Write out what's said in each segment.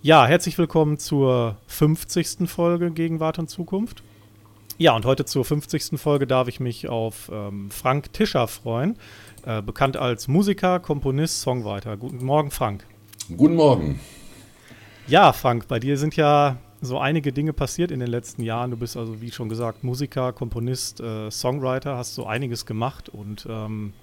Ja, herzlich willkommen zur 50. Folge Gegenwart und Zukunft. Ja, und heute zur 50. Folge darf ich mich auf ähm, Frank Tischer freuen, äh, bekannt als Musiker, Komponist, Songwriter. Guten Morgen, Frank. Guten Morgen. Ja, Frank, bei dir sind ja so einige Dinge passiert in den letzten Jahren. Du bist also, wie schon gesagt, Musiker, Komponist, äh, Songwriter, hast so einiges gemacht und ähm,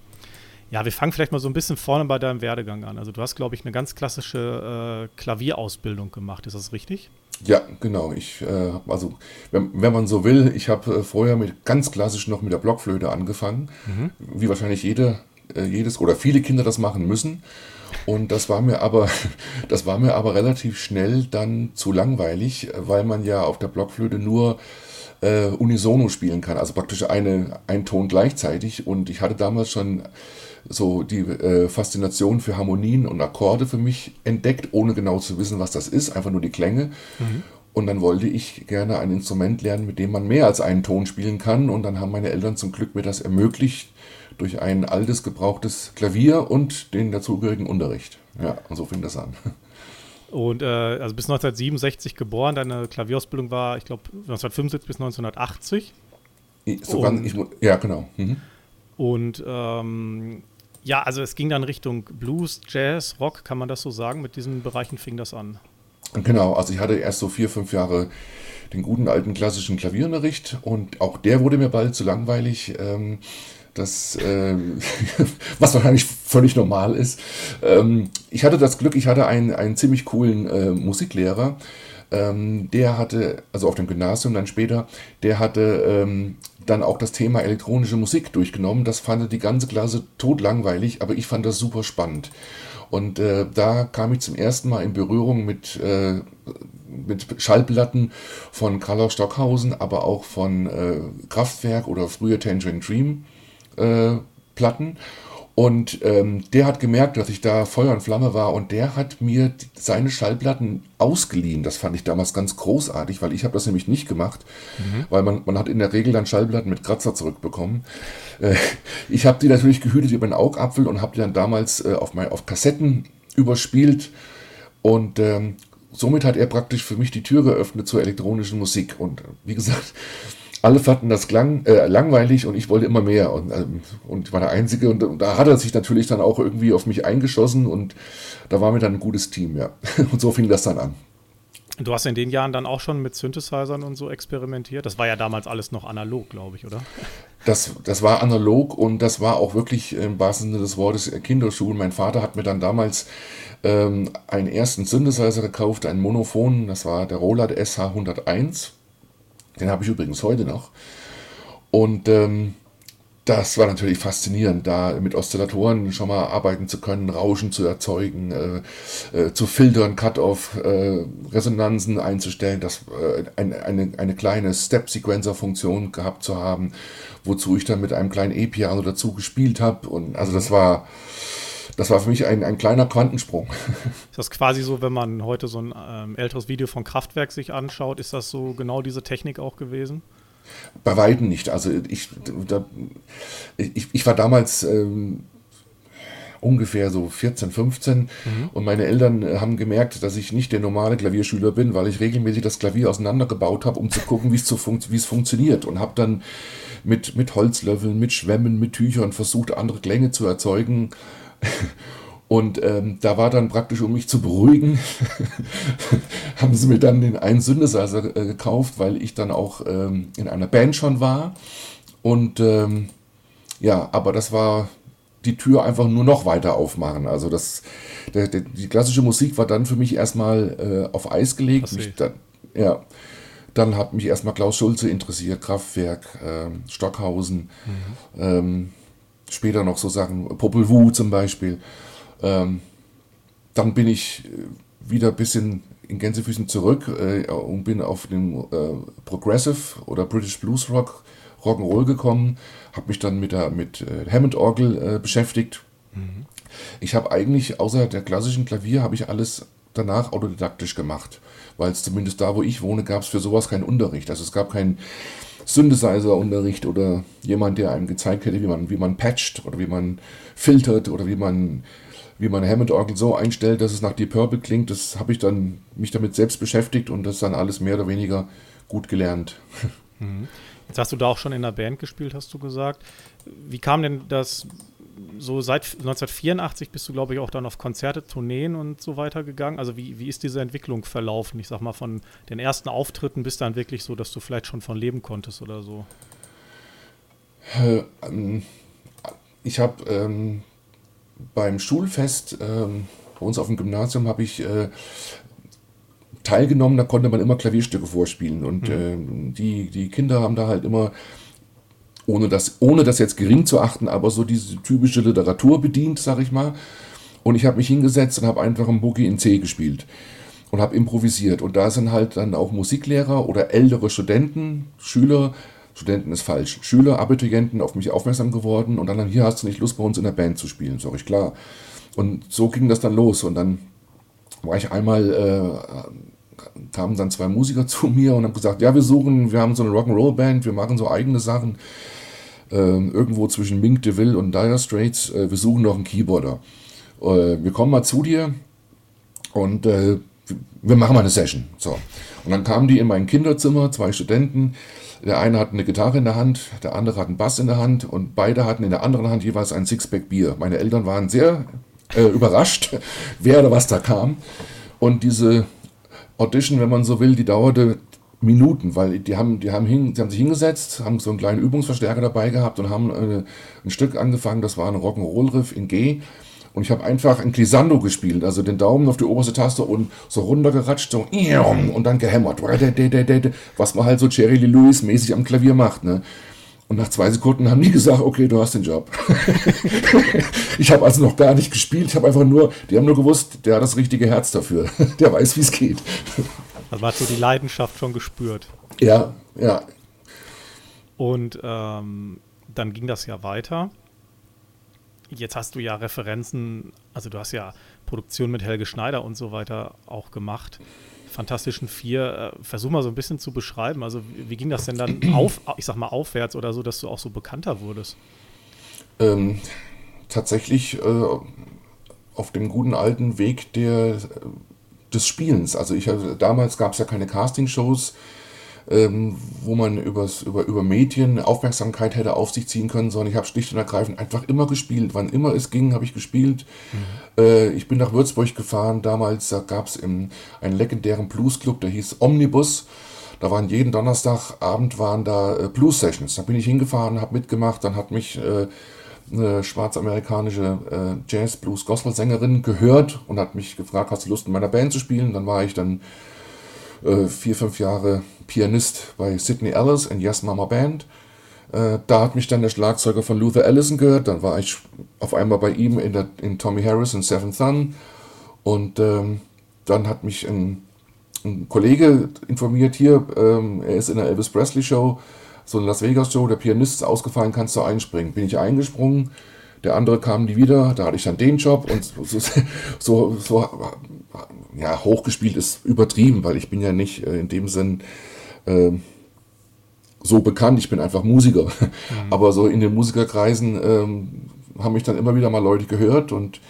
ja, wir fangen vielleicht mal so ein bisschen vorne bei deinem Werdegang an. Also du hast, glaube ich, eine ganz klassische äh, Klavierausbildung gemacht. Ist das richtig? Ja, genau. Ich, äh, also wenn, wenn, man so will, ich habe äh, vorher mit ganz klassisch noch mit der Blockflöte angefangen, mhm. wie wahrscheinlich jede, äh, jedes oder viele Kinder das machen müssen. Und das war mir aber, das war mir aber relativ schnell dann zu langweilig, weil man ja auf der Blockflöte nur äh, unisono spielen kann, also praktisch eine, ein Ton gleichzeitig. Und ich hatte damals schon so die äh, Faszination für Harmonien und Akkorde für mich entdeckt, ohne genau zu wissen, was das ist, einfach nur die Klänge. Mhm. Und dann wollte ich gerne ein Instrument lernen, mit dem man mehr als einen Ton spielen kann. Und dann haben meine Eltern zum Glück mir das ermöglicht durch ein altes, gebrauchtes Klavier und den dazugehörigen Unterricht. Ja, und so fing das an. Und äh, also bis 1967 geboren, deine Klavierausbildung war, ich glaube, 1975 bis 1980. Sogar, und, ich, ja, genau. Mhm. Und ähm, ja, also es ging dann Richtung Blues, Jazz, Rock, kann man das so sagen? Mit diesen Bereichen fing das an. Genau, also ich hatte erst so vier, fünf Jahre den guten alten klassischen Klavierunterricht und auch der wurde mir bald zu langweilig. Ähm, das, äh, was wahrscheinlich völlig normal ist. Ähm, ich hatte das Glück, ich hatte einen, einen ziemlich coolen äh, Musiklehrer, ähm, der hatte, also auf dem Gymnasium dann später, der hatte ähm, dann auch das Thema elektronische Musik durchgenommen. Das fand die ganze Klasse totlangweilig, aber ich fand das super spannend. Und äh, da kam ich zum ersten Mal in Berührung mit, äh, mit Schallplatten von Karl Stockhausen, aber auch von äh, Kraftwerk oder früher Tangerine Dream äh, Platten. Und ähm, der hat gemerkt, dass ich da Feuer und Flamme war und der hat mir seine Schallplatten ausgeliehen. Das fand ich damals ganz großartig, weil ich habe das nämlich nicht gemacht, mhm. weil man, man hat in der Regel dann Schallplatten mit Kratzer zurückbekommen. Äh, ich habe die natürlich gehütet über den Augapfel und habe die dann damals äh, auf, mein, auf Kassetten überspielt und ähm, somit hat er praktisch für mich die Tür geöffnet zur elektronischen Musik. Und wie gesagt, alle fanden das klang, äh, langweilig und ich wollte immer mehr und, ähm, und war der Einzige und, und, da hat er sich natürlich dann auch irgendwie auf mich eingeschossen und da war mir dann ein gutes Team, ja. Und so fing das dann an. Du hast in den Jahren dann auch schon mit Synthesizern und so experimentiert? Das war ja damals alles noch analog, glaube ich, oder? Das, das war analog und das war auch wirklich im wahrsten Sinne des Wortes Kinderschuhen. Mein Vater hat mir dann damals ähm, einen ersten Synthesizer gekauft, einen Monophon, das war der Roland SH101 den habe ich übrigens heute noch. Und ähm, das war natürlich faszinierend, da mit Oszillatoren schon mal arbeiten zu können, Rauschen zu erzeugen, äh, äh, zu filtern, Cut-off, äh, Resonanzen einzustellen, das, äh, ein, eine, eine kleine Step-Sequencer-Funktion gehabt zu haben, wozu ich dann mit einem kleinen E-Piano dazu gespielt habe. Und also das war das war für mich ein, ein kleiner Quantensprung. Ist das quasi so, wenn man heute so ein ähm, älteres Video von Kraftwerk sich anschaut, ist das so genau diese Technik auch gewesen? Bei Weitem nicht. Also ich, da, ich, ich war damals ähm, ungefähr so 14, 15 mhm. und meine Eltern haben gemerkt, dass ich nicht der normale Klavierschüler bin, weil ich regelmäßig das Klavier auseinandergebaut habe, um zu gucken, wie fun es funktioniert und habe dann mit, mit Holzlöffeln, mit Schwämmen, mit Tüchern versucht, andere Klänge zu erzeugen und ähm, da war dann praktisch, um mich zu beruhigen, haben sie mir dann den einen Synthesizer äh, gekauft, weil ich dann auch ähm, in einer Band schon war. Und ähm, ja, aber das war die Tür einfach nur noch weiter aufmachen. Also das, der, der, die klassische Musik war dann für mich erstmal äh, auf Eis gelegt. Mich dann, ja, dann hat mich erstmal Klaus Schulze interessiert, Kraftwerk, äh, Stockhausen. Mhm. Später noch so Sachen, Popol Vuh zum Beispiel. Ähm, dann bin ich äh, wieder ein bisschen in Gänsefüßen zurück äh, und bin auf den äh, Progressive oder British Blues Rock, Rock'n'Roll gekommen, habe mich dann mit der mit äh, Hammond-Orgel äh, beschäftigt. Mhm. Ich habe eigentlich außer der klassischen Klavier habe ich alles danach autodidaktisch gemacht, weil es zumindest da, wo ich wohne, gab es für sowas keinen Unterricht. Also es gab keinen Synthesizer-Unterricht oder jemand, der einem gezeigt hätte, wie man, wie man patcht oder wie man filtert oder wie man wie man Hammond-Orgel so einstellt, dass es nach Deep Purple klingt. Das habe ich dann mich damit selbst beschäftigt und das dann alles mehr oder weniger gut gelernt. Mhm. Jetzt hast du da auch schon in der Band gespielt, hast du gesagt. Wie kam denn das so seit 1984 bist du, glaube ich, auch dann auf Konzerte, Tourneen und so weiter gegangen. Also wie, wie ist diese Entwicklung verlaufen? Ich sag mal, von den ersten Auftritten bis dann wirklich so, dass du vielleicht schon von leben konntest oder so? Äh, ähm, ich habe ähm, beim Schulfest ähm, bei uns auf dem Gymnasium habe ich äh, teilgenommen, da konnte man immer Klavierstücke vorspielen und mhm. äh, die, die Kinder haben da halt immer ohne das, ohne das jetzt gering zu achten, aber so diese typische Literatur bedient, sag ich mal. Und ich habe mich hingesetzt und habe einfach ein Boogie in C gespielt und habe improvisiert. Und da sind halt dann auch Musiklehrer oder ältere Studenten, Schüler, Studenten ist falsch, Schüler, Abiturienten auf mich aufmerksam geworden und dann, hier hast du nicht Lust bei uns in der Band zu spielen, sag ich klar. Und so ging das dann los und dann war ich einmal, äh, kamen dann zwei Musiker zu mir und haben gesagt, ja, wir suchen, wir haben so eine Rock'n'Roll-Band, wir machen so eigene Sachen äh, irgendwo zwischen Mink DeVille und Dire Straits. Äh, wir suchen noch einen Keyboarder. Äh, wir kommen mal zu dir und äh, wir machen mal eine Session. So. Und dann kamen die in mein Kinderzimmer, zwei Studenten. Der eine hatte eine Gitarre in der Hand, der andere hat einen Bass in der Hand und beide hatten in der anderen Hand jeweils ein Sixpack Bier. Meine Eltern waren sehr äh, überrascht, wer oder was da kam. Und diese Audition, wenn man so will, die dauerte Minuten, weil die haben, die haben, hin, die haben sich hingesetzt, haben so einen kleinen Übungsverstärker dabei gehabt und haben äh, ein Stück angefangen, das war ein Rock'n'Roll-Riff in G. Und ich habe einfach ein Glissando gespielt, also den Daumen auf die oberste Taste und so runtergeratscht, so und dann gehämmert. Was man halt so Jerry Lee Lewis mäßig am Klavier macht. Ne? Und nach zwei Sekunden haben die gesagt, okay, du hast den Job. ich habe also noch gar nicht gespielt, ich habe einfach nur, die haben nur gewusst, der hat das richtige Herz dafür. der weiß, wie es geht. Also man hat so die Leidenschaft schon gespürt. Ja, ja. Und ähm, dann ging das ja weiter. Jetzt hast du ja Referenzen, also du hast ja Produktion mit Helge Schneider und so weiter auch gemacht. Fantastischen Vier, äh, versuch mal so ein bisschen zu beschreiben. Also wie, ging das denn dann auf, ich sag mal aufwärts oder so, dass du auch so bekannter wurdest? Ähm, tatsächlich äh, auf dem guten alten Weg der des Spielens. Also ich damals gab es ja keine Castingshows, ähm, wo man übers, über, über Medien Aufmerksamkeit hätte auf sich ziehen können, sondern ich habe schlicht und ergreifend einfach immer gespielt. Wann immer es ging, habe ich gespielt. Mhm. Äh, ich bin nach Würzburg gefahren. Damals gab es einen legendären Bluesclub, der hieß Omnibus. Da waren jeden Donnerstagabend waren da äh, Blues Sessions. Da bin ich hingefahren, habe mitgemacht, dann hat mich äh, eine schwarzamerikanische äh, Jazz, Blues, Gospel-Sängerin gehört und hat mich gefragt, hast du Lust in meiner Band zu spielen? Dann war ich dann äh, vier, fünf Jahre Pianist bei Sidney Ellis in Yes Mama Band. Äh, da hat mich dann der Schlagzeuger von Luther Allison gehört. Dann war ich auf einmal bei ihm in, der, in Tommy Harris in Seven Sun. Und ähm, dann hat mich ein, ein Kollege informiert hier, ähm, er ist in der Elvis Presley Show so ein Las Vegas Show, der Pianist ist ausgefallen, kannst du einspringen. Bin ich eingesprungen, der andere kam nie wieder, da hatte ich dann den Job und so, so, so ja, hochgespielt ist übertrieben, weil ich bin ja nicht äh, in dem Sinn äh, so bekannt, ich bin einfach Musiker. Mhm. Aber so in den Musikerkreisen äh, haben mich dann immer wieder mal Leute gehört und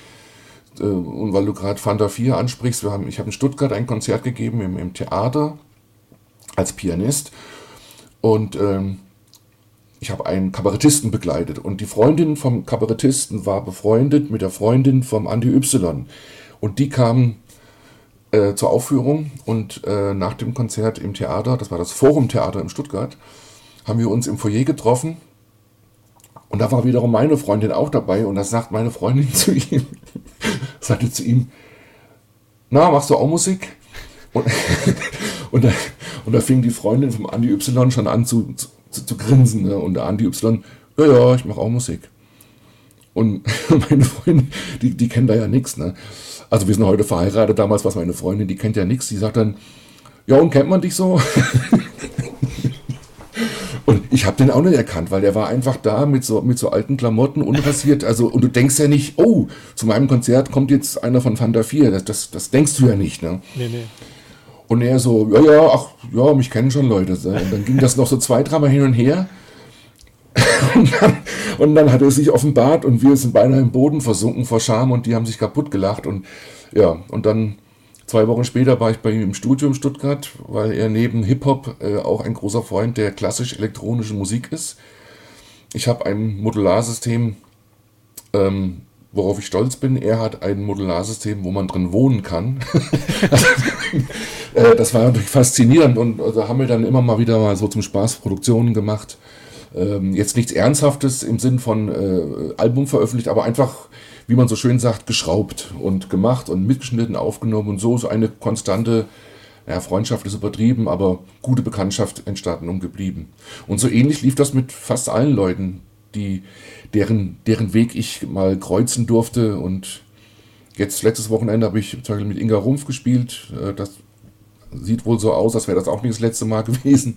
äh, und weil du gerade Fanta 4 ansprichst, wir haben, ich habe in Stuttgart ein Konzert gegeben im, im Theater als Pianist und ähm, ich habe einen Kabarettisten begleitet. Und die Freundin vom Kabarettisten war befreundet mit der Freundin vom Andy Y. Und die kamen äh, zur Aufführung und äh, nach dem Konzert im Theater, das war das Forum Theater in Stuttgart, haben wir uns im Foyer getroffen. Und da war wiederum meine Freundin auch dabei. Und da sagt meine Freundin zu ihm, sagte zu ihm, na, machst du auch Musik? Und, und, da, und da fing die Freundin vom Andi Y schon an zu, zu, zu grinsen. Ne? Und der Andi Y, ja, ja, ich mache auch Musik. Und meine Freundin, die, die kennt da ja nichts. Ne? Also wir sind heute verheiratet, damals war es meine Freundin, die kennt ja nichts. Die sagt dann, ja, und kennt man dich so? und ich habe den auch nicht erkannt, weil der war einfach da mit so, mit so alten Klamotten, unrasiert. Also, und du denkst ja nicht, oh, zu meinem Konzert kommt jetzt einer von Fanta 4. Das, das, das denkst du ja nicht. Ne? Nee, nee. Und er so, ja, ja, ach, ja, mich kennen schon Leute. Und dann ging das noch so zwei, dreimal hin und her. Und, dann, und, dann, hat er sich offenbart und wir sind beinahe im Boden versunken vor Scham und die haben sich kaputt gelacht. Und ja, und dann zwei Wochen später war ich bei ihm im Studio in Stuttgart, weil er neben Hip-Hop äh, auch ein großer Freund der klassisch-elektronischen Musik ist. Ich habe ein Modularsystem, ähm, worauf ich stolz bin. Er hat ein Modularsystem, wo man drin wohnen kann. äh, das war natürlich faszinierend und also haben wir dann immer mal wieder mal so zum Spaß Produktionen gemacht. Ähm, jetzt nichts Ernsthaftes im Sinn von äh, Album veröffentlicht, aber einfach, wie man so schön sagt, geschraubt und gemacht und mitgeschnitten, aufgenommen und so so eine konstante ja, Freundschaft ist übertrieben, aber gute Bekanntschaft entstanden und geblieben. Und so ähnlich lief das mit fast allen Leuten, die, deren, deren Weg ich mal kreuzen durfte. Und jetzt, letztes Wochenende, habe ich zum Beispiel mit Inga Rumpf gespielt. Äh, das sieht wohl so aus, als wäre das auch nicht das letzte Mal gewesen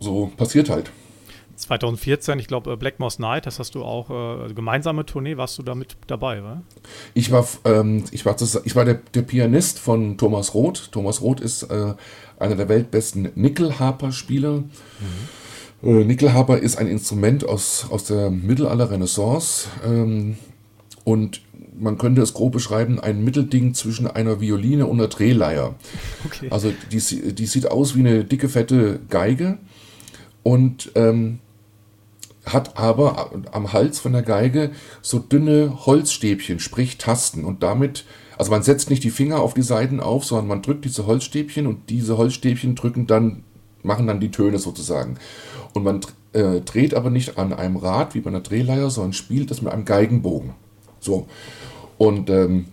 so passiert halt. 2014, ich glaube, äh, Black Moss Night, das hast du auch, äh, gemeinsame Tournee, warst du da mit dabei, oder? Ich war, ähm, ich war, ich war der, der, Pianist von Thomas Roth. Thomas Roth ist äh, einer der weltbesten Nickelharper-Spieler. Mhm. Äh, Nickelharper ist ein Instrument aus, aus der Mittelalter-Renaissance ähm, und man könnte es grob beschreiben, ein Mittelding zwischen einer Violine und einer Drehleier. Okay. Also die, die sieht aus wie eine dicke, fette Geige und ähm, hat aber am Hals von der Geige so dünne Holzstäbchen, sprich Tasten. Und damit, also man setzt nicht die Finger auf die Seiten auf, sondern man drückt diese Holzstäbchen und diese Holzstäbchen drücken dann, machen dann die Töne sozusagen. Und man äh, dreht aber nicht an einem Rad wie bei einer Drehleier, sondern spielt das mit einem Geigenbogen. So. Und ähm,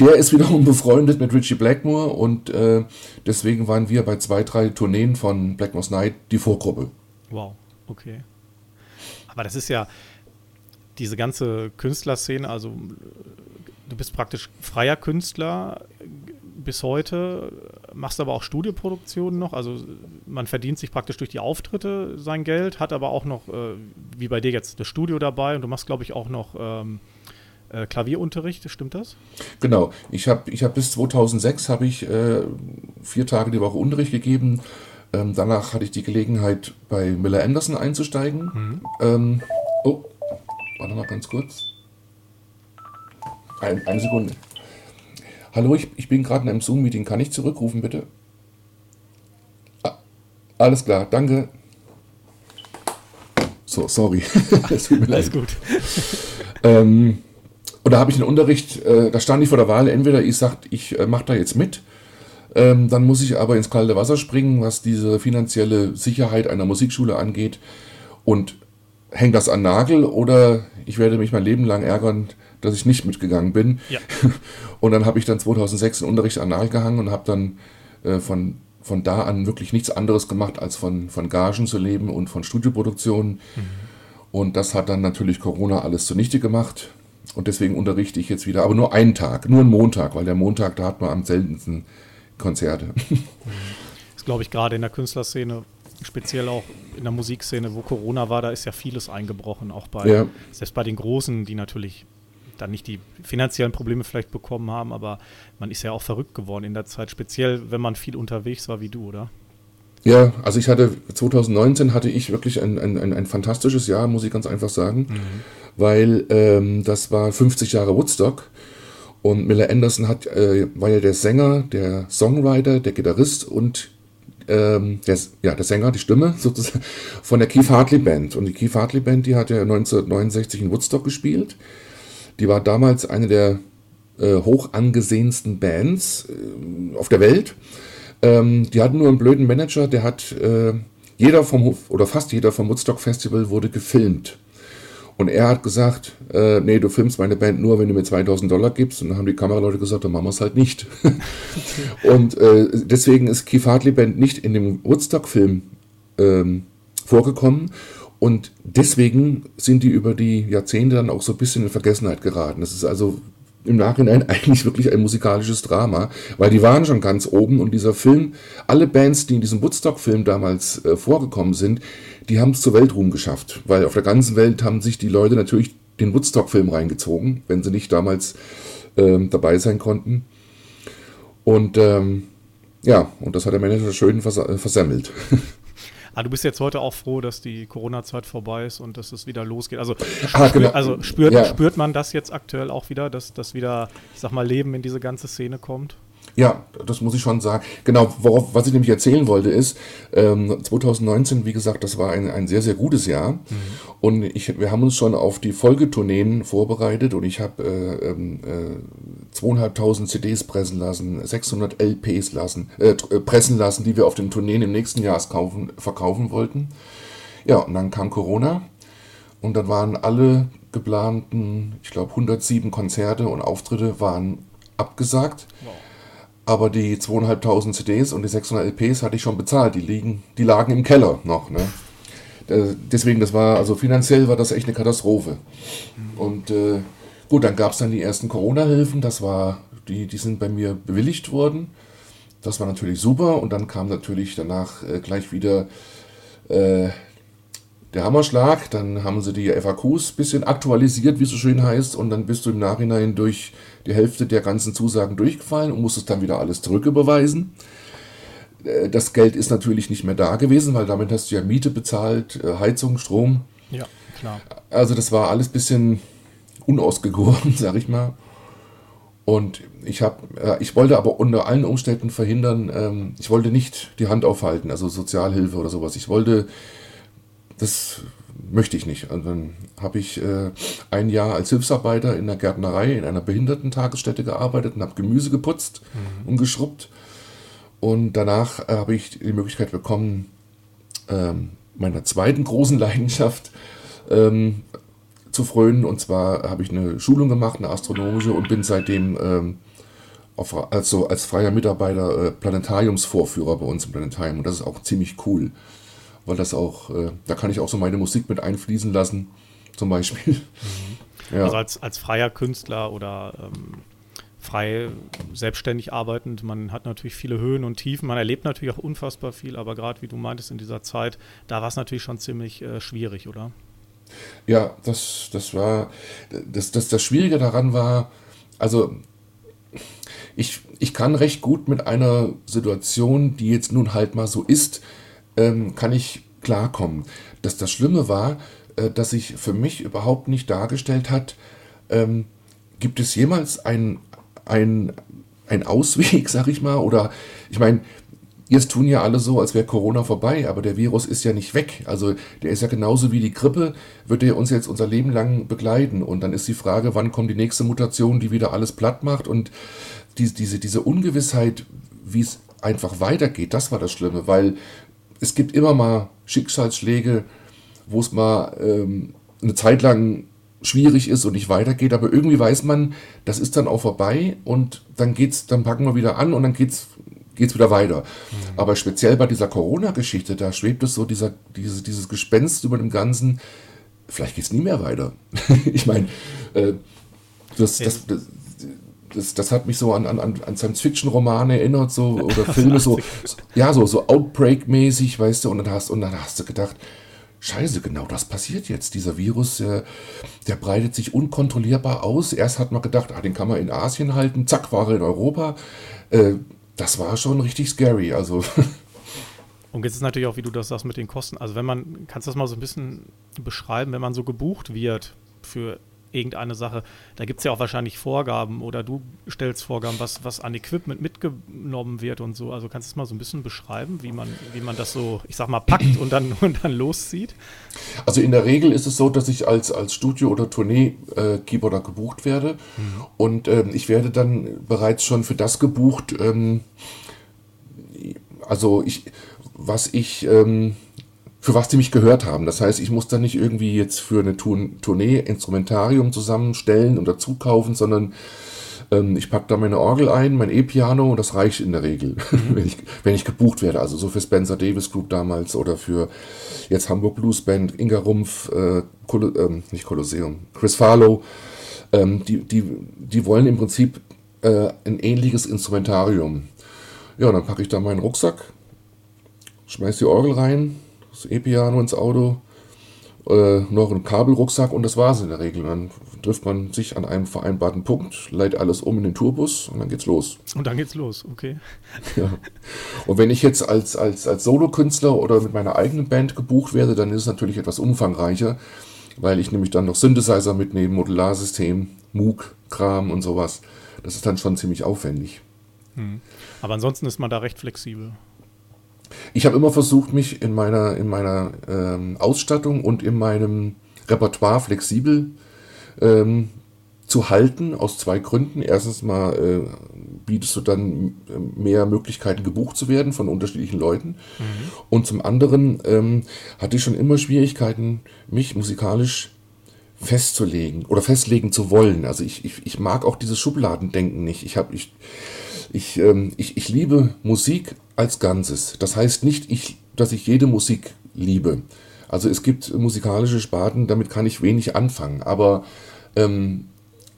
der ist wiederum befreundet mit Richie Blackmore und äh, deswegen waren wir bei zwei, drei Tourneen von Blackmore's Night die Vorgruppe. Wow, okay. Aber das ist ja diese ganze Künstlerszene, also du bist praktisch freier Künstler bis heute, machst aber auch Studioproduktionen noch, also man verdient sich praktisch durch die Auftritte sein Geld, hat aber auch noch, äh, wie bei dir jetzt, das Studio dabei und du machst, glaube ich, auch noch ähm, äh, Klavierunterricht, stimmt das? Genau, ich habe ich hab bis 2006 habe ich äh, vier Tage die Woche Unterricht gegeben. Ähm, danach hatte ich die Gelegenheit, bei Miller Anderson einzusteigen. Mhm. Ähm, oh, warte mal ganz kurz. Ein, eine Sekunde. Hallo, ich, ich bin gerade in einem Zoom-Meeting. Kann ich zurückrufen, bitte? Ah, alles klar, danke. So, sorry. Alles gut. ähm, und da habe ich einen Unterricht, äh, da stand ich vor der Wahl, entweder ich sage, ich äh, mache da jetzt mit, ähm, dann muss ich aber ins kalte Wasser springen, was diese finanzielle Sicherheit einer Musikschule angeht und hängt das an Nagel oder ich werde mich mein Leben lang ärgern, dass ich nicht mitgegangen bin. Ja. Und dann habe ich dann 2006 den Unterricht an Nagel gehangen und habe dann äh, von, von da an wirklich nichts anderes gemacht, als von, von Gagen zu leben und von Studioproduktionen. Mhm. Und das hat dann natürlich Corona alles zunichte gemacht. Und deswegen unterrichte ich jetzt wieder, aber nur einen Tag, nur einen Montag, weil der Montag, da hat man am seltensten Konzerte. Das glaube ich gerade in der Künstlerszene, speziell auch in der Musikszene, wo Corona war, da ist ja vieles eingebrochen, auch bei, ja. selbst bei den Großen, die natürlich dann nicht die finanziellen Probleme vielleicht bekommen haben, aber man ist ja auch verrückt geworden in der Zeit, speziell wenn man viel unterwegs war wie du, oder? Ja, also ich hatte 2019 hatte ich wirklich ein, ein, ein, ein fantastisches Jahr, muss ich ganz einfach sagen. Mhm weil ähm, das war 50 Jahre Woodstock und Miller Anderson hat, äh, war ja der Sänger, der Songwriter, der Gitarrist und ähm, der, ja, der Sänger, die Stimme sozusagen von der Keith Hartley Band. Und die Keith Hartley Band, die hat ja 1969 in Woodstock gespielt. Die war damals eine der äh, hoch angesehensten Bands äh, auf der Welt. Ähm, die hatten nur einen blöden Manager, der hat äh, jeder vom oder fast jeder vom Woodstock Festival wurde gefilmt. Und er hat gesagt, äh, nee, du filmst meine Band nur, wenn du mir 2000 Dollar gibst. Und dann haben die Kameraleute gesagt, dann machen wir es halt nicht. und äh, deswegen ist Keith Hartley Band nicht in dem Woodstock-Film ähm, vorgekommen. Und deswegen sind die über die Jahrzehnte dann auch so ein bisschen in Vergessenheit geraten. Das ist also im Nachhinein eigentlich wirklich ein musikalisches Drama, weil die waren schon ganz oben und dieser Film, alle Bands, die in diesem Woodstock-Film damals äh, vorgekommen sind, die haben es zur Weltruhm geschafft, weil auf der ganzen Welt haben sich die Leute natürlich den Woodstock-Film reingezogen, wenn sie nicht damals ähm, dabei sein konnten. Und ähm, ja, und das hat der Manager schön vers äh, versemmelt. Ah, du bist jetzt heute auch froh, dass die Corona-Zeit vorbei ist und dass es wieder losgeht. Also, ah, spür, genau. also spürt, ja. spürt man das jetzt aktuell auch wieder, dass das wieder, ich sag mal, Leben in diese ganze Szene kommt? Ja, das muss ich schon sagen. Genau, worauf, was ich nämlich erzählen wollte, ist, ähm, 2019, wie gesagt, das war ein, ein sehr, sehr gutes Jahr. Mhm. Und ich, wir haben uns schon auf die Folgetourneen vorbereitet und ich habe äh, ähm, äh, zweieinhalbtausend CDs pressen lassen, 600 LPs lassen, äh, äh, pressen lassen, die wir auf den Tourneen im nächsten Jahr kaufen, verkaufen wollten. Ja, und dann kam Corona und dann waren alle geplanten, ich glaube, 107 Konzerte und Auftritte waren abgesagt. Wow aber die 2.500 CDs und die 600 LPs hatte ich schon bezahlt. Die, liegen, die lagen im Keller noch. Ne? Deswegen, das war, also finanziell war das echt eine Katastrophe. Und äh, gut, dann gab es dann die ersten Corona-Hilfen. Das war, die, die sind bei mir bewilligt worden. Das war natürlich super. Und dann kam natürlich danach äh, gleich wieder äh, der Hammerschlag, dann haben sie die FAQs ein bisschen aktualisiert, wie es so schön heißt, und dann bist du im Nachhinein durch die Hälfte der ganzen Zusagen durchgefallen und musstest dann wieder alles zurücküberweisen. Äh, das Geld ist natürlich nicht mehr da gewesen, weil damit hast du ja Miete bezahlt, äh, Heizung, Strom. Ja, klar. Also das war alles ein bisschen unausgegoren, sag ich mal. Und ich, hab, äh, ich wollte aber unter allen Umständen verhindern, ähm, ich wollte nicht die Hand aufhalten, also Sozialhilfe oder sowas. Ich wollte das möchte ich nicht. Und dann habe ich äh, ein Jahr als Hilfsarbeiter in der Gärtnerei in einer Behindertentagesstätte gearbeitet und habe Gemüse geputzt mhm. und geschrubbt. Und danach äh, habe ich die Möglichkeit bekommen, ähm, meiner zweiten großen Leidenschaft ähm, zu frönen. Und zwar habe ich eine Schulung gemacht, eine astronomische, und bin seitdem ähm, auf, also als freier Mitarbeiter äh, Planetariumsvorführer bei uns im Planetarium. Und das ist auch ziemlich cool weil das auch, äh, da kann ich auch so meine Musik mit einfließen lassen, zum Beispiel. Mhm. Ja. Also als, als freier Künstler oder ähm, frei selbstständig arbeitend, man hat natürlich viele Höhen und Tiefen, man erlebt natürlich auch unfassbar viel, aber gerade wie du meintest in dieser Zeit, da war es natürlich schon ziemlich äh, schwierig, oder? Ja, das, das war, das, das, das Schwierige daran war, also ich, ich kann recht gut mit einer Situation, die jetzt nun halt mal so ist, ähm, kann ich klarkommen. Dass das Schlimme war, äh, dass sich für mich überhaupt nicht dargestellt hat, ähm, gibt es jemals ein, ein, Ausweg, sag ich mal, oder ich meine, Jetzt tun ja alle so, als wäre Corona vorbei, aber der Virus ist ja nicht weg. Also der ist ja genauso wie die Grippe, wird er uns jetzt unser Leben lang begleiten. Und dann ist die Frage, wann kommt die nächste Mutation, die wieder alles platt macht. Und die, diese, diese Ungewissheit, wie es einfach weitergeht, das war das Schlimme, weil es gibt immer mal Schicksalsschläge, wo es mal ähm, eine Zeit lang schwierig ist und nicht weitergeht, aber irgendwie weiß man, das ist dann auch vorbei und dann geht's, dann packen wir wieder an und dann geht's geht's wieder weiter. Mhm. Aber speziell bei dieser Corona-Geschichte, da schwebt es so dieser, dieses, dieses Gespenst über dem Ganzen, vielleicht geht's nie mehr weiter. ich meine, äh, das, das, das, das, das hat mich so an, an, an Science-Fiction-Romane erinnert, so, oder Filme, so, ja, so, so Outbreak-mäßig, weißt du, und dann hast, und dann hast du gedacht, Scheiße, genau das passiert jetzt. Dieser Virus, der, der breitet sich unkontrollierbar aus. Erst hat man gedacht, ah, den kann man in Asien halten, zack, war er in Europa. Äh, das war schon richtig scary, also. Und jetzt ist natürlich auch, wie du das sagst mit den Kosten. Also wenn man, kannst du das mal so ein bisschen beschreiben, wenn man so gebucht wird für irgendeine Sache. Da gibt es ja auch wahrscheinlich Vorgaben oder du stellst Vorgaben, was, was an Equipment mitgenommen wird und so. Also kannst du es mal so ein bisschen beschreiben, wie man, wie man das so, ich sag mal, packt und dann, und dann loszieht? Also in der Regel ist es so, dass ich als, als Studio- oder Tournee-Keyboarder äh, gebucht werde. Mhm. Und ähm, ich werde dann bereits schon für das gebucht, ähm, also ich, was ich ähm, für was die mich gehört haben. Das heißt, ich muss da nicht irgendwie jetzt für eine Tournee Instrumentarium zusammenstellen und dazu kaufen, sondern ähm, ich packe da meine Orgel ein, mein E-Piano und das reicht in der Regel, mhm. wenn, ich, wenn ich gebucht werde. Also so für Spencer Davis Group damals oder für jetzt Hamburg Blues Band, Inga Rumpf, äh, Kol ähm, nicht Kolosseum, Chris Farlow. Ähm, die, die, die wollen im Prinzip äh, ein ähnliches Instrumentarium. Ja, dann packe ich da meinen Rucksack, schmeiß die Orgel rein, das E-Piano ins Auto, äh, noch einen Kabelrucksack und das war es in der Regel. Dann trifft man sich an einem vereinbarten Punkt, leitet alles um in den Tourbus und dann geht's los. Und dann geht's los, okay. Ja. Und wenn ich jetzt als, als, als Solokünstler oder mit meiner eigenen Band gebucht werde, dann ist es natürlich etwas umfangreicher, weil ich nämlich dann noch Synthesizer mitnehme, Modularsystem, Moog-Kram und sowas. Das ist dann schon ziemlich aufwendig. Hm. Aber ansonsten ist man da recht flexibel. Ich habe immer versucht, mich in meiner, in meiner ähm, Ausstattung und in meinem Repertoire flexibel ähm, zu halten, aus zwei Gründen. Erstens mal äh, bietest du dann äh, mehr Möglichkeiten, gebucht zu werden von unterschiedlichen Leuten. Mhm. Und zum anderen ähm, hatte ich schon immer Schwierigkeiten, mich musikalisch festzulegen oder festlegen zu wollen. Also ich, ich, ich mag auch dieses Schubladendenken nicht. Ich habe ich, ich, ähm, ich, ich liebe Musik als Ganzes. Das heißt nicht, ich, dass ich jede Musik liebe. Also es gibt musikalische Sparten, damit kann ich wenig anfangen. Aber ähm,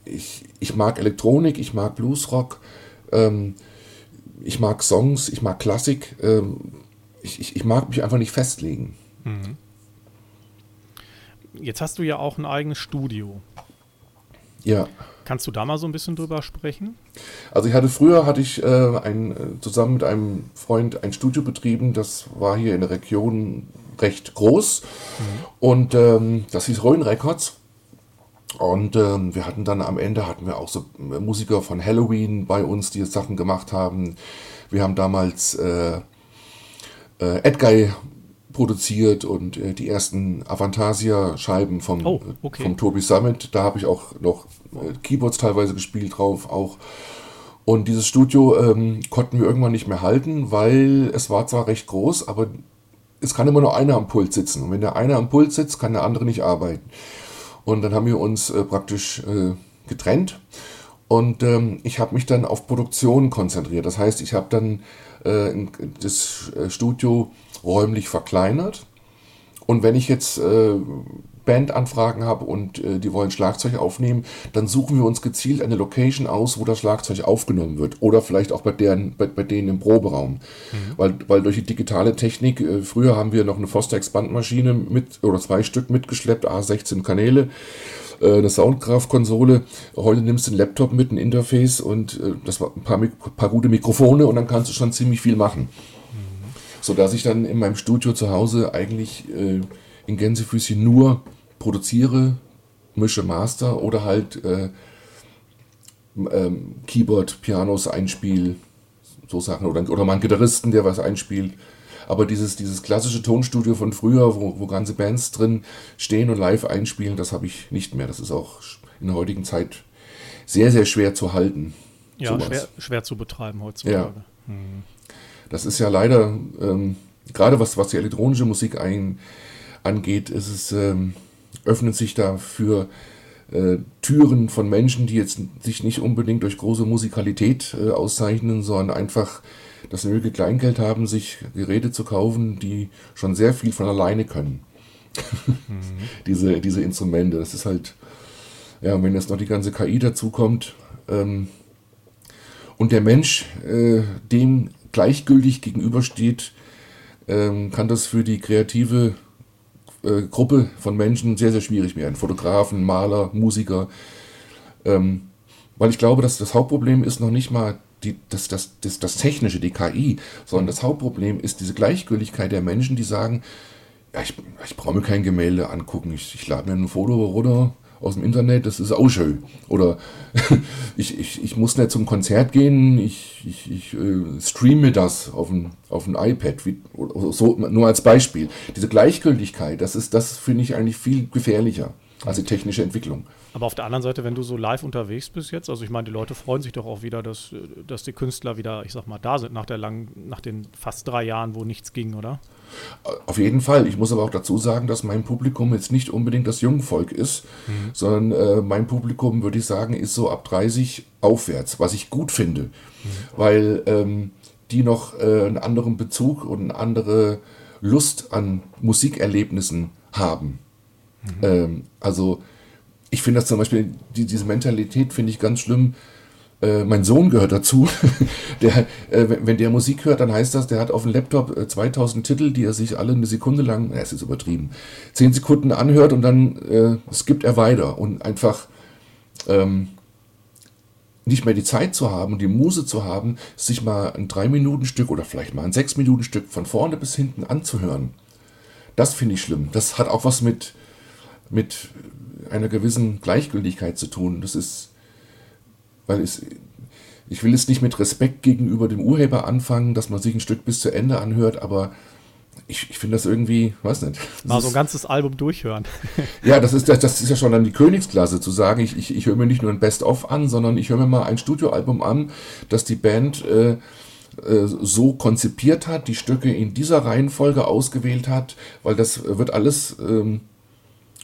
ich, ich mag Elektronik, ich mag Bluesrock, ähm, ich mag Songs, ich mag Klassik. Ähm, ich, ich, ich mag mich einfach nicht festlegen. Mhm. Jetzt hast du ja auch ein eigenes Studio. Ja. Kannst du da mal so ein bisschen drüber sprechen? Also ich hatte früher hatte ich äh, ein, äh, zusammen mit einem Freund ein Studio betrieben, das war hier in der Region recht groß mhm. und ähm, das hieß Rollen Records. Und ähm, wir hatten dann am Ende hatten wir auch so Musiker von Halloween bei uns, die Sachen gemacht haben. Wir haben damals äh, äh, Edguy produziert und äh, die ersten Avantasia-Scheiben vom, oh, okay. vom Toby Summit. Da habe ich auch noch äh, Keyboards teilweise gespielt drauf, auch. Und dieses Studio ähm, konnten wir irgendwann nicht mehr halten, weil es war zwar recht groß, aber es kann immer nur einer am Pult sitzen. Und wenn der eine am Pult sitzt, kann der andere nicht arbeiten. Und dann haben wir uns äh, praktisch äh, getrennt. Und ähm, ich habe mich dann auf Produktion konzentriert. Das heißt, ich habe dann äh, das äh, Studio räumlich verkleinert. Und wenn ich jetzt äh, Bandanfragen habe und äh, die wollen Schlagzeug aufnehmen, dann suchen wir uns gezielt eine Location aus, wo das Schlagzeug aufgenommen wird. Oder vielleicht auch bei, deren, bei, bei denen im Proberaum. Mhm. Weil, weil durch die digitale Technik, äh, früher haben wir noch eine Foster-Expand-Maschine mit, oder zwei Stück mitgeschleppt, A16 Kanäle, äh, eine Soundcraft-Konsole. Heute nimmst du einen Laptop mit, ein Interface und äh, das war ein paar, paar gute Mikrofone und dann kannst du schon ziemlich viel machen. Sodass ich dann in meinem Studio zu Hause eigentlich äh, in Gänsefüßchen nur produziere, mische Master oder halt äh, ähm, Keyboard, Pianos einspiel, so Sachen. Oder, oder mal einen Gitarristen, der was einspielt. Aber dieses, dieses klassische Tonstudio von früher, wo, wo ganze Bands drin stehen und live einspielen, das habe ich nicht mehr. Das ist auch in der heutigen Zeit sehr, sehr schwer zu halten. Ja, schwer, schwer, zu betreiben heutzutage. Ja. Hm. Das ist ja leider, ähm, gerade was, was die elektronische Musik ein, angeht, ist es, ähm, öffnen sich dafür äh, Türen von Menschen, die jetzt sich nicht unbedingt durch große Musikalität äh, auszeichnen, sondern einfach das nötige Kleingeld haben, sich Geräte zu kaufen, die schon sehr viel von alleine können. mhm. diese, diese Instrumente. Das ist halt, ja, wenn jetzt noch die ganze KI dazukommt ähm, und der Mensch äh, dem gleichgültig gegenübersteht, ähm, kann das für die kreative äh, Gruppe von Menschen sehr, sehr schwierig werden. Fotografen, Maler, Musiker. Ähm, weil ich glaube, dass das Hauptproblem ist noch nicht mal die, das, das, das, das Technische, die KI, sondern das Hauptproblem ist diese Gleichgültigkeit der Menschen, die sagen, ja, ich, ich brauche mir kein Gemälde angucken, ich, ich lade mir ein Foto runter aus dem Internet, das ist auch schön. Oder ich, ich, ich muss nicht zum Konzert gehen, ich, ich, ich äh, streame das auf ein, auf ein iPad, wie, so, nur als Beispiel. Diese Gleichgültigkeit, das ist, das finde ich eigentlich viel gefährlicher als die technische Entwicklung. Aber auf der anderen Seite, wenn du so live unterwegs bist jetzt, also ich meine, die Leute freuen sich doch auch wieder, dass, dass die Künstler wieder, ich sag mal, da sind nach der langen, nach den fast drei Jahren, wo nichts ging, oder? Auf jeden Fall. Ich muss aber auch dazu sagen, dass mein Publikum jetzt nicht unbedingt das Jungvolk ist, mhm. sondern äh, mein Publikum, würde ich sagen, ist so ab 30 aufwärts, was ich gut finde, mhm. weil ähm, die noch äh, einen anderen Bezug und eine andere Lust an Musikerlebnissen haben. Mhm. Ähm, also ich finde das zum Beispiel, die, diese Mentalität finde ich ganz schlimm. Äh, mein Sohn gehört dazu. der, äh, wenn der Musik hört, dann heißt das, der hat auf dem Laptop äh, 2000 Titel, die er sich alle eine Sekunde lang, es ist übertrieben, 10 Sekunden anhört und dann äh, skippt er weiter und einfach ähm, nicht mehr die Zeit zu haben und die Muse zu haben, sich mal ein 3-Minuten-Stück oder vielleicht mal ein 6-Minuten-Stück von vorne bis hinten anzuhören. Das finde ich schlimm. Das hat auch was mit, mit einer gewissen Gleichgültigkeit zu tun. Das ist, weil es, ich will es nicht mit Respekt gegenüber dem Urheber anfangen, dass man sich ein Stück bis zu Ende anhört, aber ich, ich finde das irgendwie, weiß nicht. Mal so ein ganzes Album durchhören. ja, das ist, das, das ist ja schon dann die Königsklasse, zu sagen, ich, ich, ich höre mir nicht nur ein Best-of an, sondern ich höre mir mal ein Studioalbum an, das die Band äh, äh, so konzipiert hat, die Stücke in dieser Reihenfolge ausgewählt hat, weil das wird alles ähm,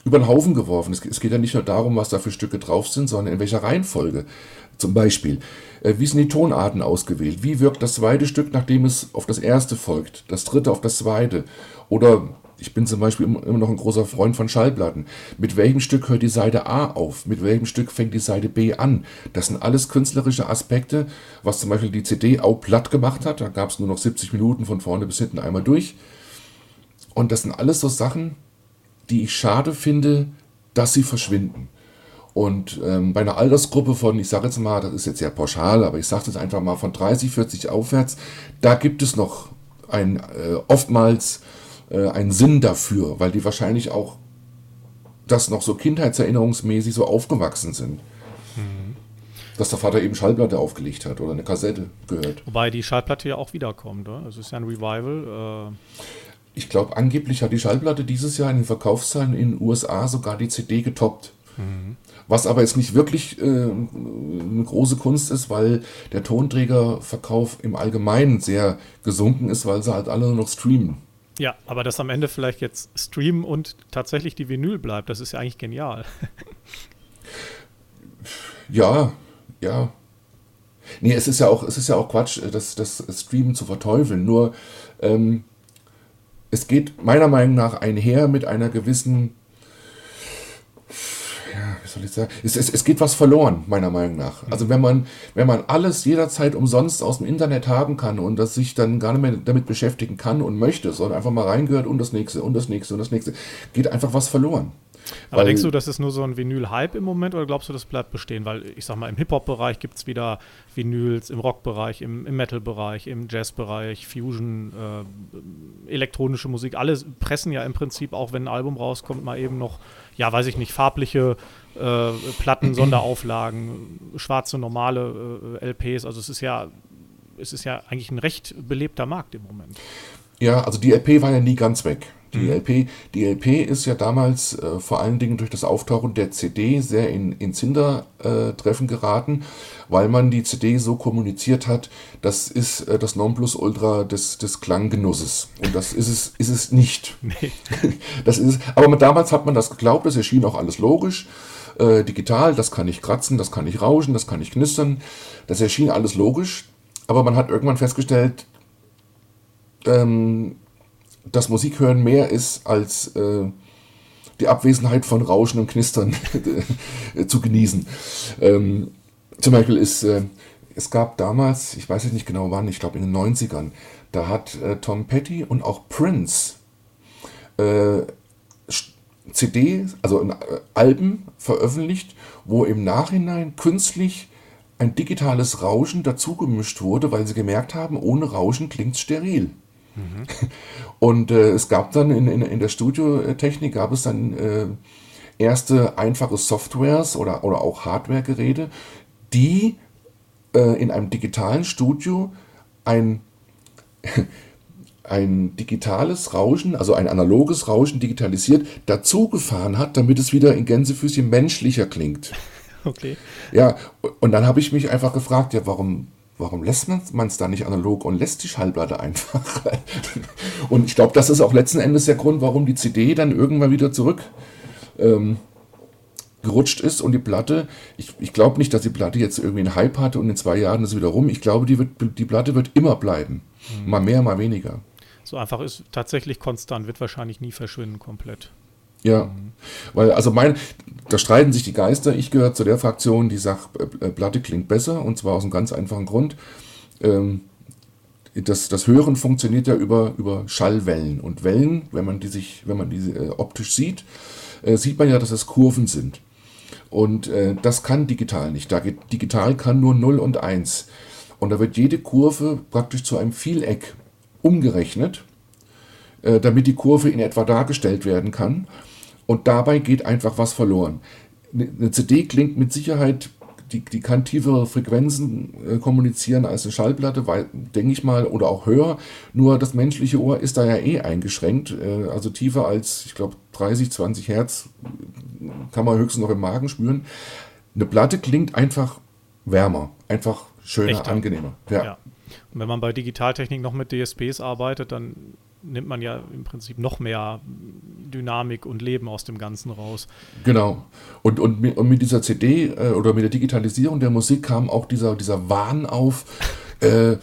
über den Haufen geworfen. Es, es, geht ja nicht nur darum, was da für Stücke drauf sind, sondern in welcher Reihenfolge. Zum Beispiel, äh, wie sind die Tonarten ausgewählt? Wie wirkt das zweite Stück, nachdem es auf das erste folgt? Das dritte auf das zweite? Oder ich bin zum Beispiel immer noch ein großer Freund von Schallplatten. Mit welchem Stück hört die Seite A auf? Mit welchem Stück fängt die Seite B an? Das sind alles künstlerische Aspekte, was zum Beispiel die CD auch platt gemacht hat. Da gab es nur noch 70 Minuten von vorne bis hinten einmal durch. Und das sind alles so Sachen, die ich schade finde, dass sie verschwinden. Und ähm, bei einer Altersgruppe von, ich sage jetzt mal, das ist jetzt sehr pauschal, aber ich sage das einfach mal von 30, 40 aufwärts, da gibt es noch ein, äh, oftmals äh, einen Sinn dafür, weil die wahrscheinlich auch das noch so kindheitserinnerungsmäßig so aufgewachsen sind. Mhm. Dass der Vater eben Schallplatte aufgelegt hat oder eine Kassette gehört. Wobei die Schallplatte ja auch wiederkommt, oder? Es ist ja ein Revival. Äh ich glaube, angeblich hat die Schallplatte dieses Jahr in den Verkaufszahlen in den USA sogar die CD getoppt. Mhm. Was aber jetzt nicht wirklich äh, eine große Kunst ist, weil der Tonträgerverkauf im Allgemeinen sehr gesunken ist, weil sie halt alle nur noch streamen. Ja, aber dass am Ende vielleicht jetzt streamen und tatsächlich die Vinyl bleibt, das ist ja eigentlich genial. ja, ja. Nee, es ist ja auch, es ist ja auch Quatsch, das, das Streamen zu verteufeln. Nur ähm, es geht meiner Meinung nach einher mit einer gewissen, soll ich sagen, es, es, es geht was verloren, meiner Meinung nach. Also wenn man, wenn man alles jederzeit umsonst aus dem Internet haben kann und das sich dann gar nicht mehr damit beschäftigen kann und möchte, sondern einfach mal reingehört und das nächste und das nächste und das nächste, geht einfach was verloren. Aber denkst du, das ist nur so ein Vinyl-Hype im Moment oder glaubst du, das bleibt bestehen? Weil ich sag mal, im Hip-Hop-Bereich gibt es wieder Vinyls, im Rock-Bereich, im, im Metal-Bereich, im Jazz-Bereich, Fusion, äh, elektronische Musik. Alle pressen ja im Prinzip, auch wenn ein Album rauskommt, mal eben noch, ja, weiß ich nicht, farbliche äh, Platten, Sonderauflagen, schwarze, normale äh, LPs. Also es ist ja, es ist ja eigentlich ein recht belebter Markt im Moment. Ja, also die LP war ja nie ganz weg. Die, mhm. LP, die LP ist ja damals äh, vor allen Dingen durch das Auftauchen der CD sehr in, ins Hintertreffen geraten, weil man die CD so kommuniziert hat, das ist äh, das Nonplusultra des, des Klanggenusses. Und das ist es, ist es nicht. Nee. Das ist Aber damals hat man das geglaubt, das erschien auch alles logisch. Äh, digital, das kann ich kratzen, das kann ich rauschen, das kann ich knistern. Das erschien alles logisch. Aber man hat irgendwann festgestellt, ähm, dass Musikhören mehr ist als äh, die Abwesenheit von Rauschen und Knistern zu genießen. Ähm, zum Beispiel ist, äh, es gab damals, ich weiß jetzt nicht genau wann, ich glaube in den 90ern, da hat äh, Tom Petty und auch Prince äh, CD, also äh, Alben veröffentlicht, wo im Nachhinein künstlich ein digitales Rauschen dazugemischt wurde, weil sie gemerkt haben, ohne Rauschen klingt es steril. Mhm. Und äh, es gab dann in, in, in der Studiotechnik gab es dann äh, erste einfache Softwares oder, oder auch Hardware-Geräte, die äh, in einem digitalen Studio ein, ein digitales Rauschen, also ein analoges Rauschen digitalisiert, dazugefahren hat, damit es wieder in Gänsefüßchen menschlicher klingt. Okay. Ja, und dann habe ich mich einfach gefragt, ja, warum warum lässt man es da nicht analog und lässt die Schallplatte einfach? und ich glaube, das ist auch letzten Endes der Grund, warum die CD dann irgendwann wieder zurück ähm, gerutscht ist und die Platte, ich, ich glaube nicht, dass die Platte jetzt irgendwie einen Hype hatte und in zwei Jahren ist sie wieder rum. Ich glaube, die, wird, die Platte wird immer bleiben. Mhm. Mal mehr, mal weniger. So einfach ist tatsächlich konstant, wird wahrscheinlich nie verschwinden komplett. Ja, weil also mein, da streiten sich die Geister. Ich gehöre zu der Fraktion, die sagt, äh, Platte klingt besser und zwar aus einem ganz einfachen Grund. Ähm, das, das Hören funktioniert ja über, über Schallwellen und Wellen, wenn man die sich, wenn man diese äh, optisch sieht, äh, sieht man ja, dass es Kurven sind. Und äh, das kann digital nicht. Da geht, digital kann nur 0 und 1. Und da wird jede Kurve praktisch zu einem Vieleck umgerechnet, äh, damit die Kurve in etwa dargestellt werden kann. Und dabei geht einfach was verloren. Eine CD klingt mit Sicherheit die, die kann tiefere Frequenzen äh, kommunizieren als eine Schallplatte, denke ich mal, oder auch höher. Nur das menschliche Ohr ist da ja eh eingeschränkt. Äh, also tiefer als, ich glaube, 30, 20 Hertz kann man höchstens noch im Magen spüren. Eine Platte klingt einfach wärmer, einfach schöner, Echter. angenehmer. Ja. ja. Und wenn man bei Digitaltechnik noch mit DSPs arbeitet, dann nimmt man ja im Prinzip noch mehr Dynamik und Leben aus dem Ganzen raus. Genau. Und, und, mit, dieser CD äh, oder mit der Digitalisierung der Musik kam auch dieser, dieser Wahn auf. Äh,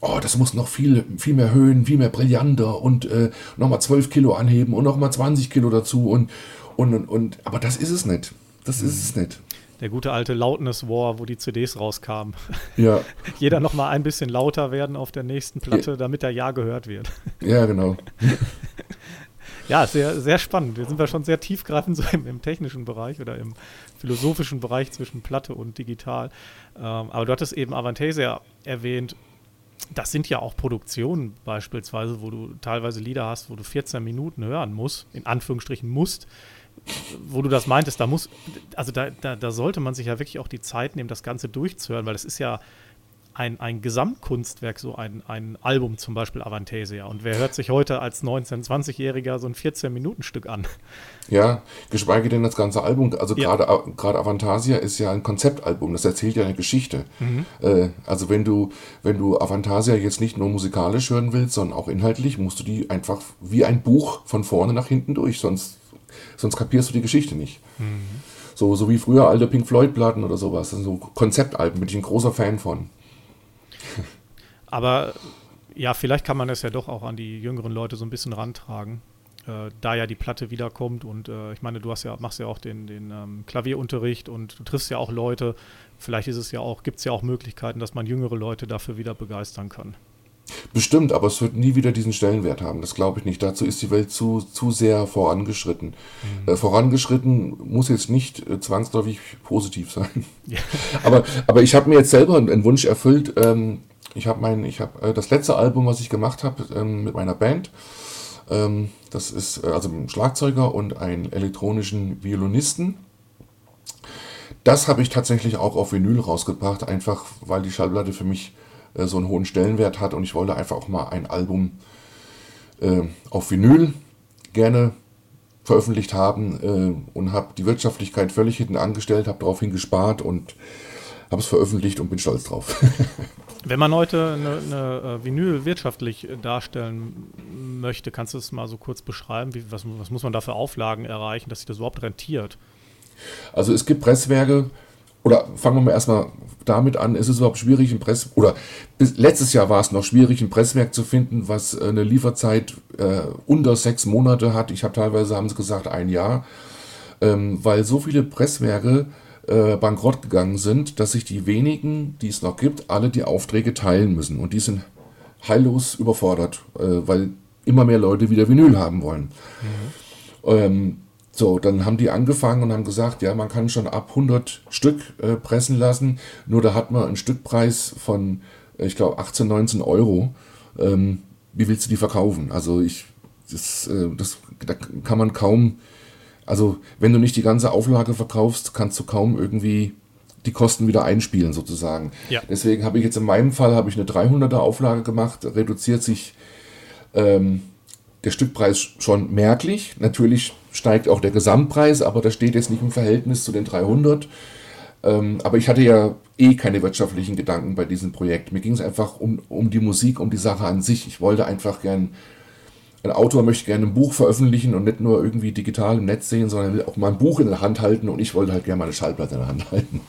oh, das muss noch viel, viel mehr Höhen, viel mehr brillanter und äh, nochmal 12 Kilo anheben und nochmal 20 Kilo dazu und, und, und, und, aber das ist es nicht. Das ist es nicht. Der gute alte Loudness War, wo die CDs rauskamen. Ja. Jeder noch mal ein bisschen lauter werden auf der nächsten Platte, damit der Ja gehört wird. Ja, genau. ja, sehr, sehr spannend. Wir sind ja schon sehr tiefgreifend so im, im, technischen Bereich oder im philosophischen Bereich zwischen Platte und digital. Ähm, aber du hattest eben Avantasia erwähnt. Das sind ja auch Produktionen beispielsweise, wo du teilweise Lieder hast, wo du 14 Minuten hören musst, in Anführungsstrichen musst wo du das meintest, da muss, also da, da, da, sollte man sich ja wirklich auch die Zeit nehmen, das Ganze durchzuhören, weil es ist ja ein, ein Gesamtkunstwerk, so ein, ein Album zum Beispiel Avantasia. Und wer hört sich heute als 19-, 20-Jähriger so ein 14-Minuten-Stück an? Ja, geschweige denn das ganze Album. Also ja. gerade gerade Avantasia ist ja ein Konzeptalbum, das erzählt ja eine Geschichte. Mhm. Äh, also wenn du, wenn du Avantasia jetzt nicht nur musikalisch hören willst, sondern auch inhaltlich, musst du die einfach wie ein Buch von vorne nach hinten durch, sonst sonst kapierst du die Geschichte nicht. Mhm. So, so wie früher alte Pink Floyd-Platten oder sowas. Also so Konzeptalben bin ich ein großer Fan von. Aber ja, vielleicht kann man es ja doch auch an die jüngeren Leute so ein bisschen rantragen. Äh, da ja die Platte wiederkommt und äh, ich meine, du hast ja, machst ja auch den, den ähm, Klavierunterricht und du triffst ja auch Leute. Vielleicht ist es ja auch, gibt es ja auch Möglichkeiten, dass man jüngere Leute dafür wieder begeistern kann. Bestimmt, aber es wird nie wieder diesen Stellenwert haben. Das glaube ich nicht. Dazu ist die Welt zu, zu sehr vorangeschritten. Mhm. Äh, vorangeschritten muss jetzt nicht äh, zwangsläufig positiv sein. Ja. aber, aber ich habe mir jetzt selber einen Wunsch erfüllt. Ähm, ich habe mein, ich habe äh, das letzte Album, was ich gemacht habe ähm, mit meiner Band. Ähm, das ist äh, also ein Schlagzeuger und einen elektronischen Violinisten. Das habe ich tatsächlich auch auf Vinyl rausgebracht, einfach weil die Schallplatte für mich äh, so einen hohen Stellenwert hat und ich wollte einfach auch mal ein Album äh, auf Vinyl gerne veröffentlicht haben äh, und habe die Wirtschaftlichkeit völlig hinten angestellt, habe daraufhin gespart und habe es veröffentlicht und bin stolz drauf. Wenn man heute eine, eine, äh, Vinyl wirtschaftlich darstellen möchte, kannst du es mal so kurz beschreiben? Wie, was, was, muss man da für Auflagen erreichen, dass sich das überhaupt rentiert? Also es gibt Presswerke, oder fangen wir mal erstmal damit an, ist es überhaupt schwierig, ein Press oder bis, letztes Jahr war es noch schwierig, ein Presswerk zu finden, was äh, eine Lieferzeit äh, unter sechs Monate hat. Ich habe teilweise, haben sie gesagt, ein Jahr, ähm, weil so viele Presswerke äh, bankrott gegangen sind, dass sich die wenigen, die es noch gibt, alle die Aufträge teilen müssen. Und die sind heillos überfordert, äh, weil immer mehr Leute wieder Vinyl haben wollen. Mhm. Ähm, so, dann haben die angefangen und haben gesagt, ja, man kann schon ab 100 Stück äh, pressen lassen, nur da hat man einen Stückpreis von, äh, ich glaube, 18, 19 Euro. Ähm, wie willst du die verkaufen? Also ich, das, äh, das, da kann man kaum, also wenn du nicht die ganze Auflage verkaufst, kannst du kaum irgendwie die Kosten wieder einspielen sozusagen. Ja. Deswegen habe ich jetzt in meinem Fall habe ich eine 300er Auflage gemacht, reduziert sich ähm, der Stückpreis schon merklich. Natürlich steigt auch der Gesamtpreis, aber das steht jetzt nicht im Verhältnis zu den 300. Ähm, aber ich hatte ja eh keine wirtschaftlichen Gedanken bei diesem Projekt. Mir ging es einfach um, um die Musik, um die Sache an sich. Ich wollte einfach gern, ein Autor möchte gerne ein Buch veröffentlichen und nicht nur irgendwie digital im Netz sehen, sondern will auch mal ein Buch in der Hand halten und ich wollte halt gerne mal eine Schallplatte in der Hand halten.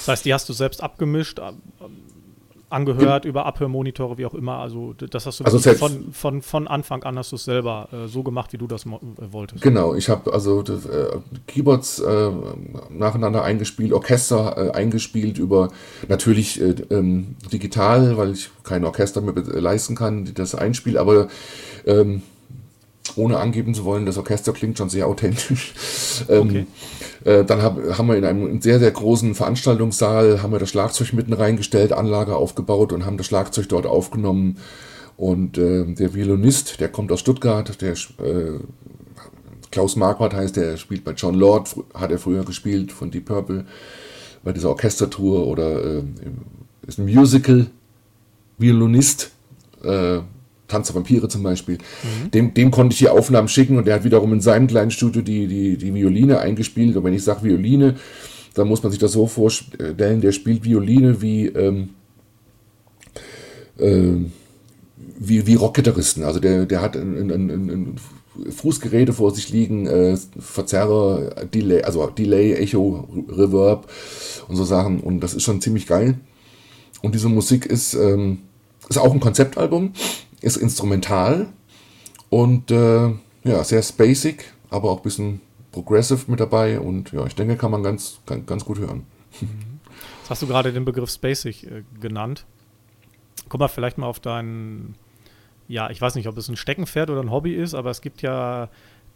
Das heißt, die hast du selbst abgemischt, angehört über Abhörmonitore, wie auch immer. Also das hast du also von, von, von Anfang an hast du es selber äh, so gemacht, wie du das äh, wolltest. Genau, ich habe also äh, Keyboards äh, nacheinander eingespielt, Orchester äh, eingespielt über natürlich äh, ähm, digital, weil ich kein Orchester mehr leisten kann, die das einspielt, aber ähm, ohne angeben zu wollen, das Orchester klingt schon sehr authentisch. Ähm, okay. Äh, dann hab, haben wir in einem sehr, sehr großen Veranstaltungssaal, haben wir das Schlagzeug mitten reingestellt, Anlage aufgebaut und haben das Schlagzeug dort aufgenommen. Und äh, der Violinist, der kommt aus Stuttgart, der äh, Klaus Marquardt heißt, der spielt bei John Lord, hat er früher gespielt von Deep Purple, bei dieser Orchestertour oder äh, ist ein Musical-Violinist. Tanz der Vampire zum Beispiel. Mhm. Dem, dem konnte ich die Aufnahmen schicken und der hat wiederum in seinem kleinen Studio die, die, die Violine eingespielt. Und wenn ich sage Violine, dann muss man sich das so vorstellen, der spielt Violine wie, ähm, äh, wie, wie Rockgitarristen. Also der, der hat ein, ein, ein Fußgeräte vor sich liegen, äh, Verzerrer, Delay, also Delay, Echo, Reverb und so Sachen. Und das ist schon ziemlich geil. Und diese Musik ist, ähm, ist auch ein Konzeptalbum ist instrumental und äh, ja, sehr spacig, aber auch ein bisschen progressive mit dabei und ja, ich denke, kann man ganz, ganz, ganz gut hören. Jetzt hast du gerade den Begriff spacig äh, genannt. Komm mal vielleicht mal auf deinen, ja, ich weiß nicht, ob es ein Steckenpferd oder ein Hobby ist, aber es gibt ja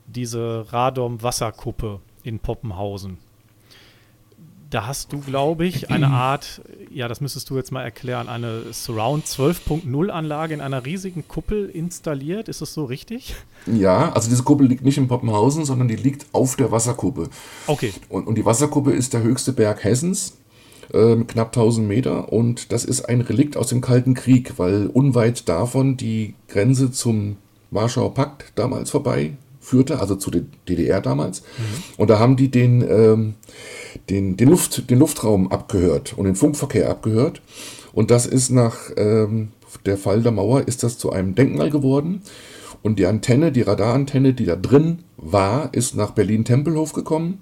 diese Radom-Wasserkuppe in Poppenhausen da hast du, glaube ich, eine Art, ja, das müsstest du jetzt mal erklären, eine Surround 12.0 Anlage in einer riesigen Kuppel installiert. Ist das so richtig? Ja, also diese Kuppel liegt nicht in Poppenhausen, sondern die liegt auf der Wasserkuppe. Okay. Und, und die Wasserkuppe ist der höchste Berg Hessens äh, mit knapp 1000 Meter und das ist ein Relikt aus dem Kalten Krieg, weil unweit davon die Grenze zum Warschauer Pakt damals vorbei führte, also zu der DDR damals. Mhm. Und da haben die den ähm, den, den, Luft, den Luftraum abgehört und den Funkverkehr abgehört. Und das ist nach ähm, der Fall der Mauer, ist das zu einem Denkmal geworden. Und die Antenne, die Radarantenne, die da drin war, ist nach Berlin-Tempelhof gekommen.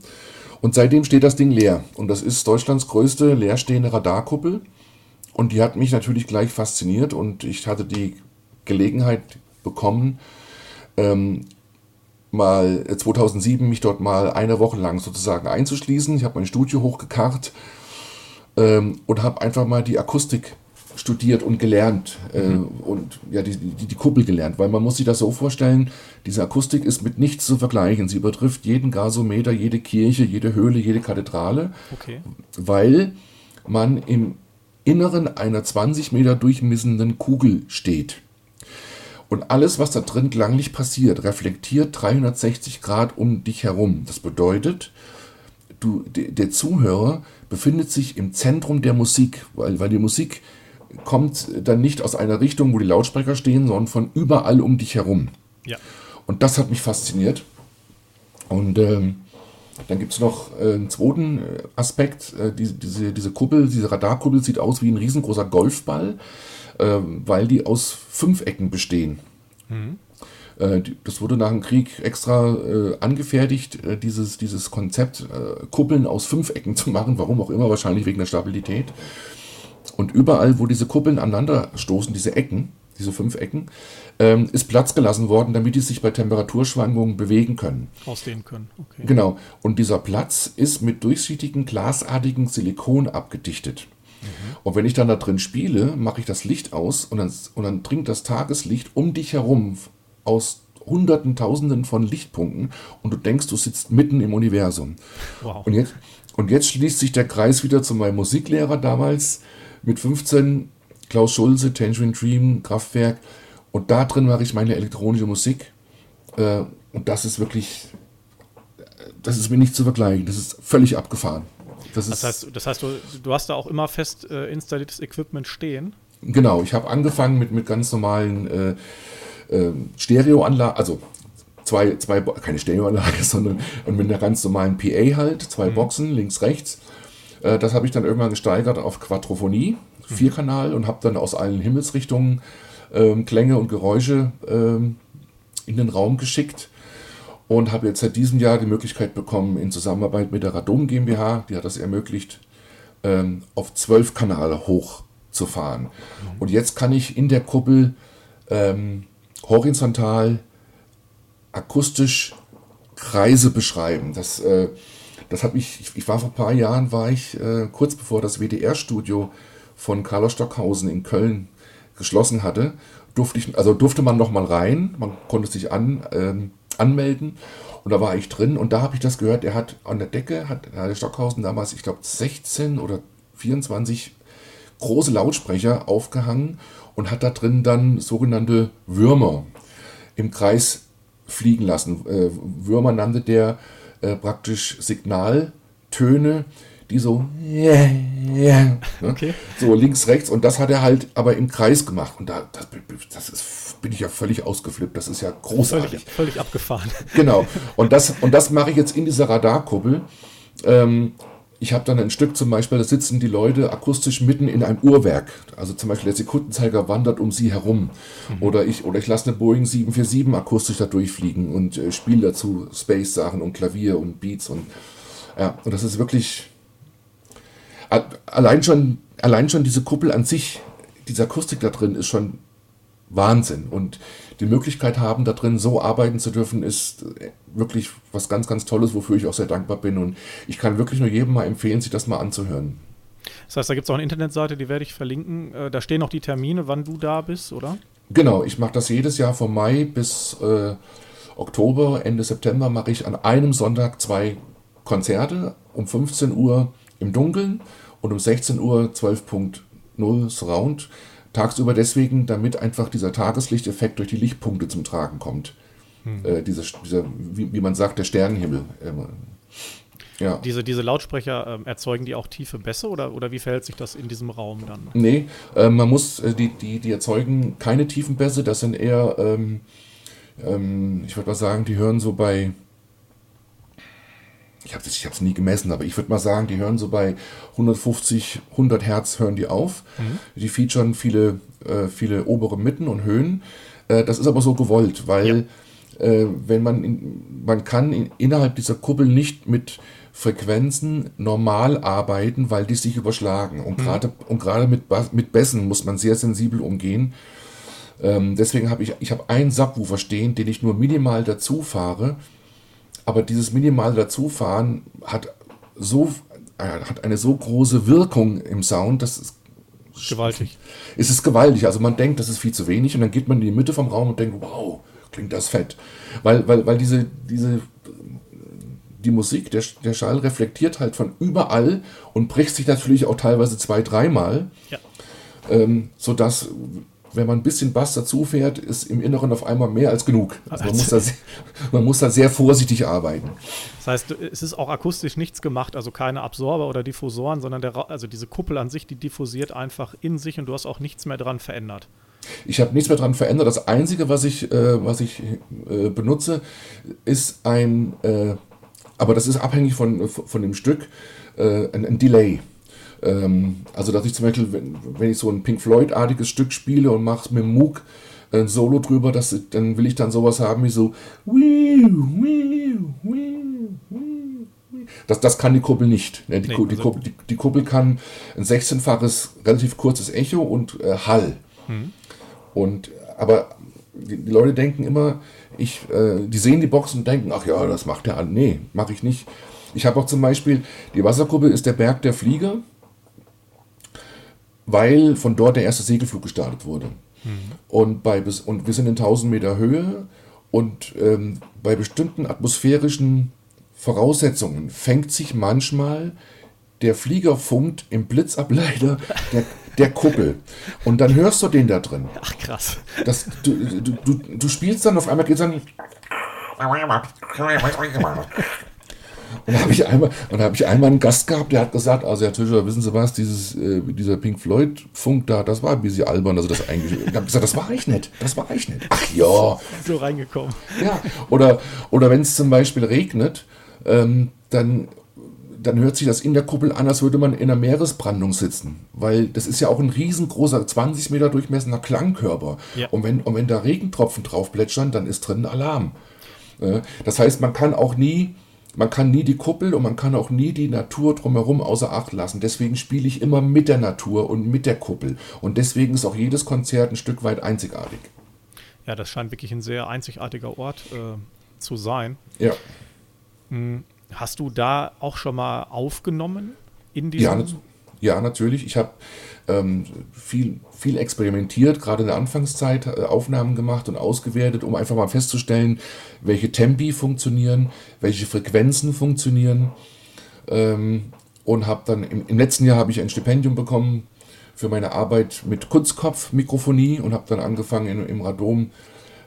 Und seitdem steht das Ding leer. Und das ist Deutschlands größte leerstehende Radarkuppel. Und die hat mich natürlich gleich fasziniert. Und ich hatte die Gelegenheit bekommen, ähm, mal 2007 äh, mich dort mal eine Woche lang sozusagen einzuschließen. Ich habe mein Studio hochgekarrt ähm, und habe einfach mal die Akustik studiert und gelernt äh, mhm. und ja die, die, die Kuppel gelernt, weil man muss sich das so vorstellen, diese Akustik ist mit nichts zu vergleichen. Sie übertrifft jeden Gasometer, jede Kirche, jede Höhle, jede Kathedrale, okay. weil man im Inneren einer 20 Meter durchmessenden Kugel steht. Und alles, was da drin klanglich passiert, reflektiert 360 Grad um dich herum. Das bedeutet, du, der Zuhörer befindet sich im Zentrum der Musik, weil, weil die Musik kommt dann nicht aus einer Richtung, wo die Lautsprecher stehen, sondern von überall um dich herum. Ja. Und das hat mich fasziniert. Und ähm, dann gibt es noch äh, einen zweiten äh, Aspekt. Äh, diese, diese, diese Kuppel, diese Radarkuppel sieht aus wie ein riesengroßer Golfball weil die aus Fünfecken bestehen. Mhm. Äh, das wurde nach dem Krieg extra äh, angefertigt, äh, dieses, dieses Konzept, Kuppeln aus Fünfecken zu machen, warum auch immer, wahrscheinlich wegen der Stabilität. Und überall, wo diese Kuppeln aneinander stoßen, diese Ecken, diese fünf Ecken, ähm, ist Platz gelassen worden, damit die sich bei Temperaturschwankungen bewegen können. Ausdehnen können, okay. Genau. Und dieser Platz ist mit durchsichtigen, glasartigen Silikon abgedichtet. Mhm. Und wenn ich dann da drin spiele, mache ich das Licht aus und dann, und dann dringt das Tageslicht um dich herum aus Hunderten, Tausenden von Lichtpunkten und du denkst, du sitzt mitten im Universum. Wow. Und, jetzt, und jetzt schließt sich der Kreis wieder zu meinem Musiklehrer damals mit 15, Klaus Schulze, Tangerine Dream, Kraftwerk. Und da drin mache ich meine elektronische Musik. Äh, und das ist wirklich, das ist mir nicht zu vergleichen. Das ist völlig abgefahren. Das, das heißt, das heißt du, du hast da auch immer fest äh, installiertes Equipment stehen? Genau, ich habe angefangen mit, mit ganz normalen äh, äh, Stereoanlagen, also zwei, zwei, keine Stereoanlage, sondern mit einer ganz normalen PA halt, zwei mhm. Boxen, links, rechts. Äh, das habe ich dann irgendwann gesteigert auf Quadrophonie, mhm. Vierkanal und habe dann aus allen Himmelsrichtungen ähm, Klänge und Geräusche ähm, in den Raum geschickt und habe jetzt seit diesem Jahr die Möglichkeit bekommen, in Zusammenarbeit mit der Radom GmbH, die hat das ermöglicht, ähm, auf zwölf Kanäle hoch zu fahren. Mhm. Und jetzt kann ich in der Kuppel ähm, horizontal akustisch Kreise beschreiben. Das, äh, das hat mich, ich, ich, war vor ein paar Jahren, war ich äh, kurz bevor das WDR-Studio von Carlos Stockhausen in Köln geschlossen hatte, durfte ich, also durfte man noch mal rein, man konnte sich an, ähm, anmelden und da war ich drin und da habe ich das gehört, er hat an der Decke, hat Herr Stockhausen damals, ich glaube 16 oder 24 große Lautsprecher aufgehangen und hat da drin dann sogenannte Würmer im Kreis fliegen lassen. Äh, Würmer nannte der äh, praktisch Signaltöne, die so, yeah, yeah, ne? okay. so links, rechts und das hat er halt aber im Kreis gemacht und da das, das ist, bin ich ja völlig ausgeflippt, das ist ja großartig. Völlig, völlig abgefahren. Genau und das, und das mache ich jetzt in dieser Radarkuppel. Ähm, ich habe dann ein Stück zum Beispiel, da sitzen die Leute akustisch mitten in einem Uhrwerk. Also zum Beispiel der Sekundenzeiger wandert um sie herum. Mhm. Oder, ich, oder ich lasse eine Boeing 747 akustisch da durchfliegen und äh, spiele dazu Space-Sachen und Klavier und Beats. Und, ja, und das ist wirklich. Allein schon, allein schon diese Kuppel an sich, diese Akustik da drin ist schon Wahnsinn. Und die Möglichkeit haben, da drin so arbeiten zu dürfen, ist wirklich was ganz, ganz Tolles, wofür ich auch sehr dankbar bin. Und ich kann wirklich nur jedem mal empfehlen, sich das mal anzuhören. Das heißt, da gibt es auch eine Internetseite, die werde ich verlinken. Äh, da stehen auch die Termine, wann du da bist, oder? Genau, ich mache das jedes Jahr von Mai bis äh, Oktober, Ende September mache ich an einem Sonntag zwei Konzerte um 15 Uhr im Dunkeln und um 16 Uhr 12.0 Surround. Tagsüber deswegen, damit einfach dieser Tageslichteffekt durch die Lichtpunkte zum Tragen kommt. Hm. Äh, diese, dieser, wie, wie, man sagt, der Sternenhimmel. Ähm, ja. Diese, diese Lautsprecher ähm, erzeugen die auch tiefe Bässe oder, oder wie verhält sich das in diesem Raum dann? Nee, äh, man muss, äh, die, die, die erzeugen keine tiefen Bässe, das sind eher, ähm, ähm ich würde mal sagen, die hören so bei ich habe es nie gemessen, aber ich würde mal sagen, die hören so bei 150, 100 Hertz hören die auf. Mhm. Die featuren viele, äh, viele obere Mitten und Höhen. Äh, das ist aber so gewollt, weil ja. äh, wenn man, in, man kann in, innerhalb dieser Kuppel nicht mit Frequenzen normal arbeiten, weil die sich überschlagen. Und mhm. gerade und gerade mit, mit Bässen muss man sehr sensibel umgehen. Ähm, deswegen habe ich, ich habe einen Subwoofer stehen, den ich nur minimal dazu fahre aber dieses minimale Dazufahren hat so äh, hat eine so große Wirkung im Sound, dass es gewaltig. Es ist gewaltig. Also man denkt, das ist viel zu wenig und dann geht man in die Mitte vom Raum und denkt, wow, klingt das fett. Weil, weil, weil diese, diese, die Musik, der, der Schall reflektiert halt von überall und bricht sich natürlich auch teilweise zwei, dreimal. Ja. Ähm, sodass wenn man ein bisschen Bass dazu fährt, ist im Inneren auf einmal mehr als genug. Also man, muss da, sehr, man muss da sehr vorsichtig arbeiten. Das heißt, es ist auch akustisch nichts gemacht, also keine Absorber oder Diffusoren, sondern der, also diese Kuppel an sich, die diffusiert einfach in sich und du hast auch nichts mehr dran verändert. Ich habe nichts mehr dran verändert. Das Einzige, was ich, äh, was ich äh, benutze, ist ein, äh, aber das ist abhängig von, von dem Stück, äh, ein, ein Delay. Ähm, also, dass ich zum Beispiel, wenn, wenn ich so ein Pink Floyd-artiges Stück spiele und mache mit dem Moog ein Solo drüber, dass, dann will ich dann sowas haben wie so. Das, das kann die Kuppel nicht. Ne? Die, nee, die, also Kuppel, die, die, Kuppel kann ein 16-faches, relativ kurzes Echo und äh, Hall. Mhm. Und, aber die, die, Leute denken immer, ich, äh, die sehen die Box und denken, ach ja, das macht der an. Nee, mache ich nicht. Ich habe auch zum Beispiel, die Wasserkuppel ist der Berg der Flieger weil von dort der erste Segelflug gestartet wurde. Mhm. Und, bei, und wir sind in 1000 Meter Höhe und ähm, bei bestimmten atmosphärischen Voraussetzungen fängt sich manchmal der Flieger funkt im Blitzableiter der, der Kuppel. Und dann hörst du den da drin. Ach krass. Das, du, du, du, du spielst dann auf einmal geht es dann. Und da habe ich einmal, ich einmal einen Gast gehabt, der hat gesagt, also Herr Tischer, wissen Sie was, dieses, äh, dieser Pink Floyd Funk da, das war ein bisschen albern, also das eigentlich. Ich habe gesagt, das war ich nicht, das war ich nicht. Ach ja. So reingekommen. Ja. Oder, oder wenn es zum Beispiel regnet, ähm, dann dann hört sich das in der Kuppel an, als würde man in einer Meeresbrandung sitzen. Weil das ist ja auch ein riesengroßer, 20 Meter durchmessender Klangkörper. Ja. Und, wenn, und wenn da Regentropfen drauf plätschern, dann ist drin Alarm. Äh, das heißt, man kann auch nie man kann nie die Kuppel und man kann auch nie die Natur drumherum außer Acht lassen. Deswegen spiele ich immer mit der Natur und mit der Kuppel. Und deswegen ist auch jedes Konzert ein Stück weit einzigartig. Ja, das scheint wirklich ein sehr einzigartiger Ort äh, zu sein. Ja. Hm, hast du da auch schon mal aufgenommen in diesem? Ja, ja natürlich. Ich habe ähm, viel, viel experimentiert, gerade in der Anfangszeit äh, Aufnahmen gemacht und ausgewertet, um einfach mal festzustellen, welche Tempi funktionieren, welche Frequenzen funktionieren. Ähm, und habe dann im, im, letzten Jahr habe ich ein Stipendium bekommen für meine Arbeit mit Kunstkopf-Mikrofonie und habe dann angefangen in, im Radom.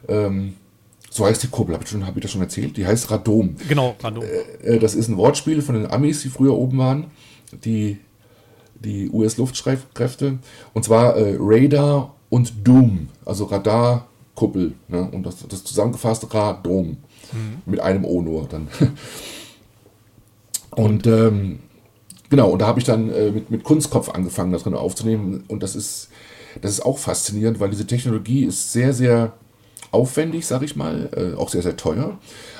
Ähm, so heißt die Kurbel, habe ich, hab ich das schon erzählt? Die heißt Radom. Genau, Radom. Äh, äh, das ist ein Wortspiel von den Amis, die früher oben waren, die, die US-Luftstreitkräfte. Und zwar äh, Radar und Doom, also Radarkuppel. Ne? Und das, das zusammengefasste Radom. Mhm. Mit einem O nur dann. und ähm, Genau, und da habe ich dann äh, mit, mit Kunstkopf angefangen, das drin aufzunehmen. Und das ist, das ist auch faszinierend, weil diese Technologie ist sehr, sehr aufwendig, sage ich mal, äh, auch sehr, sehr teuer.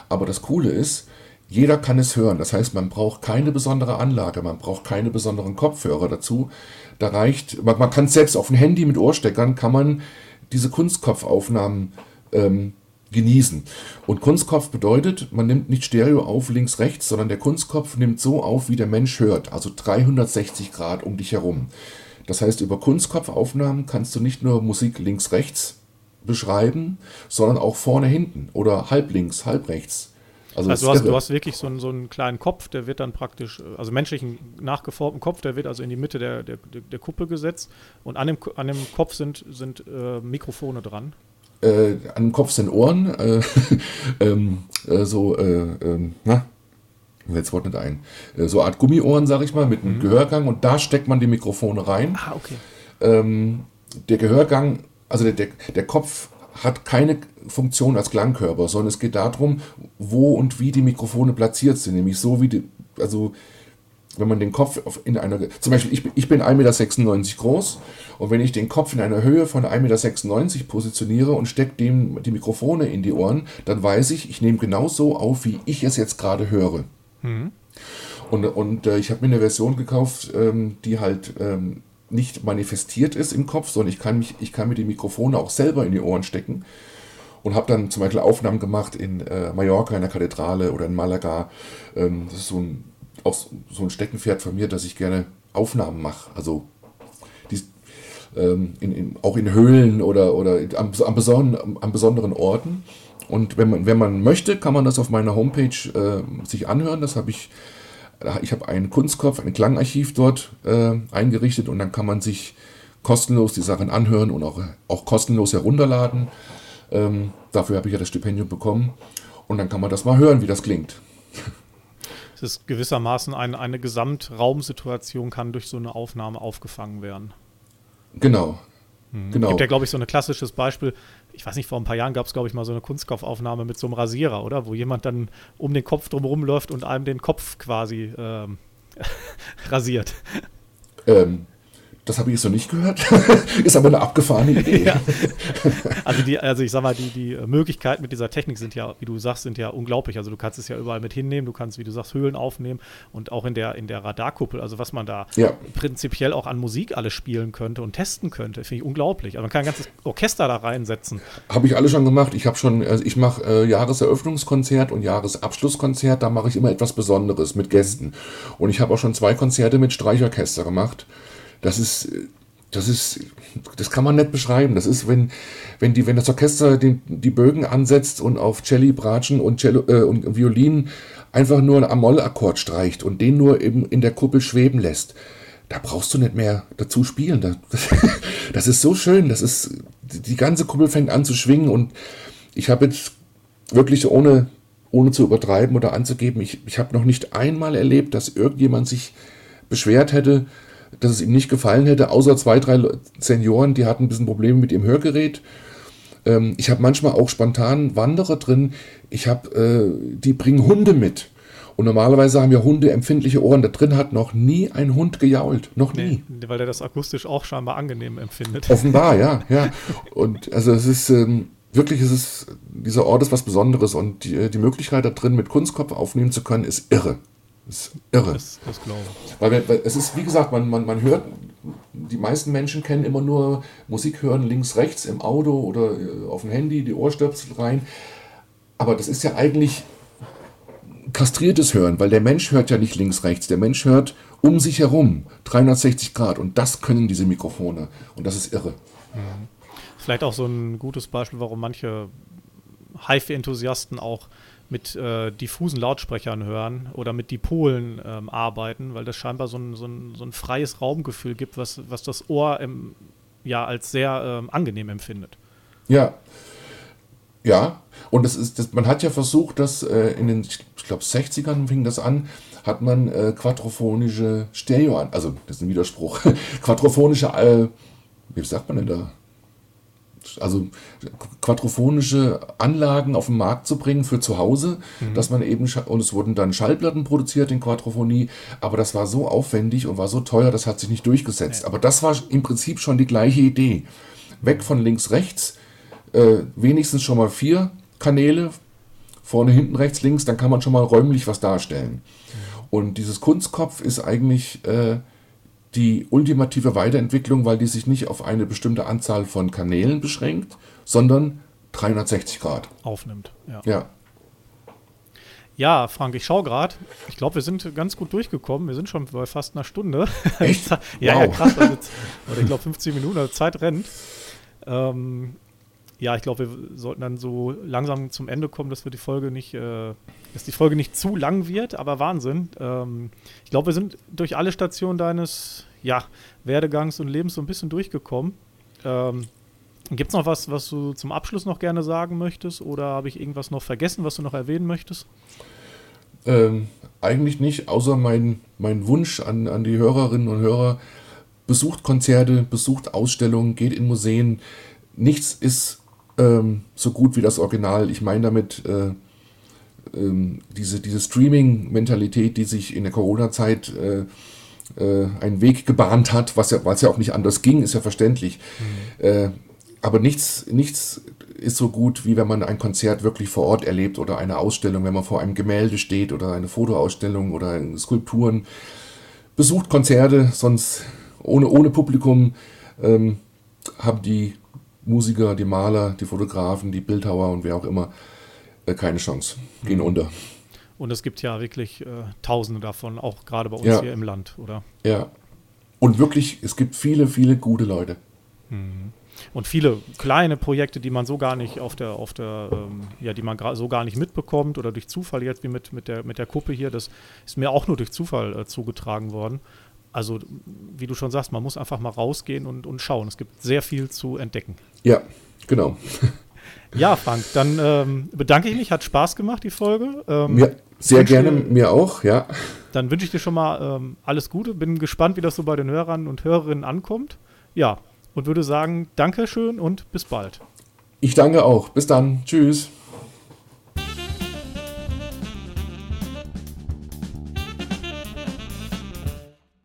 Aber das Coole ist, jeder kann es hören. Das heißt, man braucht keine besondere Anlage, man braucht keine besonderen Kopfhörer dazu. Da reicht, man, man kann selbst auf dem Handy mit Ohrsteckern, kann man diese Kunstkopfaufnahmen ähm, genießen. Und Kunstkopf bedeutet, man nimmt nicht Stereo auf links, rechts, sondern der Kunstkopf nimmt so auf, wie der Mensch hört, also 360 Grad um dich herum. Das heißt, über Kunstkopfaufnahmen kannst du nicht nur Musik links, rechts beschreiben, sondern auch vorne, hinten oder halb links, halb rechts. Also, also du, hast, du, hast, wirklich so einen, so einen, kleinen Kopf, der wird dann praktisch, also menschlichen nachgeformten Kopf, der wird also in die Mitte der, der, der Kuppel gesetzt und an dem, an dem Kopf sind, sind äh, Mikrofone dran äh, an dem Kopf sind Ohren, äh, ähm, äh, so, äh, ähm, na, jetzt Wort nicht ein, äh, so eine Art Gummiohren, sag ich mal, mit einem mhm. Gehörgang und da steckt man die Mikrofone rein. Ah, okay. Ähm, der Gehörgang, also der, der, der Kopf hat keine Funktion als Klangkörper, sondern es geht darum, wo und wie die Mikrofone platziert sind, nämlich so wie die, also wenn man den Kopf in einer, zum Beispiel ich, ich bin 1,96 Meter groß und wenn ich den Kopf in einer Höhe von 1,96 Meter positioniere und stecke dem die Mikrofone in die Ohren, dann weiß ich, ich nehme genau so auf, wie ich es jetzt gerade höre. Mhm. Und, und äh, ich habe mir eine Version gekauft, ähm, die halt ähm, nicht manifestiert ist im Kopf, sondern ich kann, mich, ich kann mir die Mikrofone auch selber in die Ohren stecken und habe dann zum Beispiel Aufnahmen gemacht in äh, Mallorca in der Kathedrale oder in Malaga. Ähm, das ist so ein auch so ein Steckenpferd von mir, dass ich gerne Aufnahmen mache. Also die, ähm, in, in, auch in Höhlen oder, oder am, am, besonderen, am besonderen Orten. Und wenn man, wenn man möchte, kann man das auf meiner Homepage äh, sich anhören. Das habe ich. Ich habe einen Kunstkopf, ein Klangarchiv dort äh, eingerichtet und dann kann man sich kostenlos die Sachen anhören und auch, auch kostenlos herunterladen. Ähm, dafür habe ich ja das Stipendium bekommen. Und dann kann man das mal hören, wie das klingt es ist gewissermaßen ein, eine Gesamtraumsituation kann durch so eine Aufnahme aufgefangen werden. Genau. Mhm. genau. Es gibt ja, glaube ich, so ein klassisches Beispiel. Ich weiß nicht, vor ein paar Jahren gab es, glaube ich, mal so eine Kunstkopfaufnahme mit so einem Rasierer, oder? Wo jemand dann um den Kopf drumherum läuft und einem den Kopf quasi ähm, rasiert. Ähm, das habe ich jetzt noch nicht gehört. ist aber eine abgefahrene Idee. Ja. Also, die, also ich sag mal, die, die Möglichkeiten mit dieser Technik sind ja, wie du sagst, sind ja unglaublich. Also du kannst es ja überall mit hinnehmen, du kannst, wie du sagst, Höhlen aufnehmen und auch in der, in der Radarkuppel, also was man da ja. prinzipiell auch an Musik alles spielen könnte und testen könnte, finde ich unglaublich. Also man kann ein ganzes Orchester da reinsetzen. Habe ich alles schon gemacht. Ich habe schon, also ich mache äh, Jahreseröffnungskonzert und Jahresabschlusskonzert, da mache ich immer etwas Besonderes mit Gästen. Und ich habe auch schon zwei Konzerte mit Streichorchester gemacht das ist, das ist, das kann man nicht beschreiben. Das ist, wenn, wenn, die, wenn das Orchester die, die Bögen ansetzt und auf Celli, Bratschen und, Cello, äh, und Violin einfach nur einen Amoll-Akkord streicht und den nur eben in der Kuppel schweben lässt. Da brauchst du nicht mehr dazu spielen. Das, das ist so schön. Das ist, die ganze Kuppel fängt an zu schwingen und ich habe jetzt wirklich ohne, ohne zu übertreiben oder anzugeben, ich, ich habe noch nicht einmal erlebt, dass irgendjemand sich beschwert hätte, dass es ihm nicht gefallen hätte, außer zwei, drei Senioren, die hatten ein bisschen Probleme mit ihrem Hörgerät. Ähm, ich habe manchmal auch spontan Wanderer drin, ich habe, äh, die bringen Hunde mit. Und normalerweise haben ja Hunde empfindliche Ohren. Da drin hat noch nie ein Hund gejault. Noch nie. Nee, weil er das akustisch auch scheinbar angenehm empfindet. Offenbar, ja. ja. Und also es ist, ähm, wirklich ist es, dieser Ort ist was Besonderes und die, die Möglichkeit da drin mit Kunstkopf aufnehmen zu können, ist irre. Ist irre. Das, das glaube ich. Weil, weil, es ist, wie gesagt, man, man, man hört, die meisten Menschen kennen immer nur Musik hören links, rechts im Auto oder äh, auf dem Handy, die Ohrstöpsel rein. Aber das ist ja eigentlich kastriertes Hören, weil der Mensch hört ja nicht links, rechts. Der Mensch hört um sich herum 360 Grad und das können diese Mikrofone und das ist irre. Mhm. Vielleicht auch so ein gutes Beispiel, warum manche HiFi-Enthusiasten auch mit äh, diffusen Lautsprechern hören oder mit Dipolen ähm, arbeiten, weil das scheinbar so ein, so, ein, so ein freies Raumgefühl gibt, was, was das Ohr im, ja als sehr ähm, angenehm empfindet. Ja. Ja, und das ist, das, man hat ja versucht, dass äh, in den, ich glaube, 60ern fing das an, hat man äh, quadrophonische Stereo also das ist ein Widerspruch, quadrophonische, äh, wie sagt man denn da? Also quadrophonische Anlagen auf den Markt zu bringen für zu Hause, mhm. dass man eben, und es wurden dann Schallplatten produziert in Quadrophonie, aber das war so aufwendig und war so teuer, das hat sich nicht durchgesetzt. Ja. Aber das war im Prinzip schon die gleiche Idee. Weg von links, rechts, äh, wenigstens schon mal vier Kanäle, vorne, hinten, rechts, links, dann kann man schon mal räumlich was darstellen. Mhm. Und dieses Kunstkopf ist eigentlich äh, die ultimative Weiterentwicklung, weil die sich nicht auf eine bestimmte Anzahl von Kanälen beschränkt, sondern 360 Grad aufnimmt. Ja. ja. Ja, Frank, ich schaue gerade. Ich glaube, wir sind ganz gut durchgekommen. Wir sind schon bei fast einer Stunde. Echt? ja, wow. ja, krass. Also ich glaube, 15 Minuten, also Zeit rennt. Ähm, ja, ich glaube, wir sollten dann so langsam zum Ende kommen, dass wir die Folge nicht, äh, dass die Folge nicht zu lang wird, aber Wahnsinn. Ähm, ich glaube, wir sind durch alle Stationen deines ja, Werdegangs und Lebens so ein bisschen durchgekommen. Ähm, Gibt es noch was, was du zum Abschluss noch gerne sagen möchtest oder habe ich irgendwas noch vergessen, was du noch erwähnen möchtest? Ähm, eigentlich nicht, außer mein, mein Wunsch an, an die Hörerinnen und Hörer. Besucht Konzerte, besucht Ausstellungen, geht in Museen. Nichts ist ähm, so gut wie das Original. Ich meine damit äh, ähm, diese, diese Streaming-Mentalität, die sich in der Corona-Zeit äh, äh, einen Weg gebahnt hat, was ja, was ja auch nicht anders ging, ist ja verständlich. Mhm. Äh, aber nichts, nichts ist so gut, wie wenn man ein Konzert wirklich vor Ort erlebt oder eine Ausstellung, wenn man vor einem Gemälde steht oder eine Fotoausstellung oder Skulpturen. Besucht Konzerte, sonst ohne, ohne Publikum ähm, haben die Musiker, die Maler, die Fotografen, die Bildhauer und wer auch immer äh, keine Chance. Gehen mhm. unter. Und es gibt ja wirklich äh, Tausende davon, auch gerade bei uns ja. hier im Land, oder? Ja. Und wirklich, es gibt viele, viele gute Leute. Mhm. Und viele kleine Projekte, die man so gar nicht auf der, auf der, ähm, ja, die man so gar nicht mitbekommt oder durch Zufall jetzt wie mit, mit, der, mit der Kuppe hier, das ist mir auch nur durch Zufall äh, zugetragen worden. Also, wie du schon sagst, man muss einfach mal rausgehen und, und schauen. Es gibt sehr viel zu entdecken. Ja, genau. Ja, Frank, dann ähm, bedanke ich mich. Hat Spaß gemacht, die Folge. Ähm, ja, sehr gerne, dir, mir auch, ja. Dann wünsche ich dir schon mal ähm, alles Gute. Bin gespannt, wie das so bei den Hörern und Hörerinnen ankommt. Ja, und würde sagen, Dankeschön und bis bald. Ich danke auch. Bis dann. Tschüss.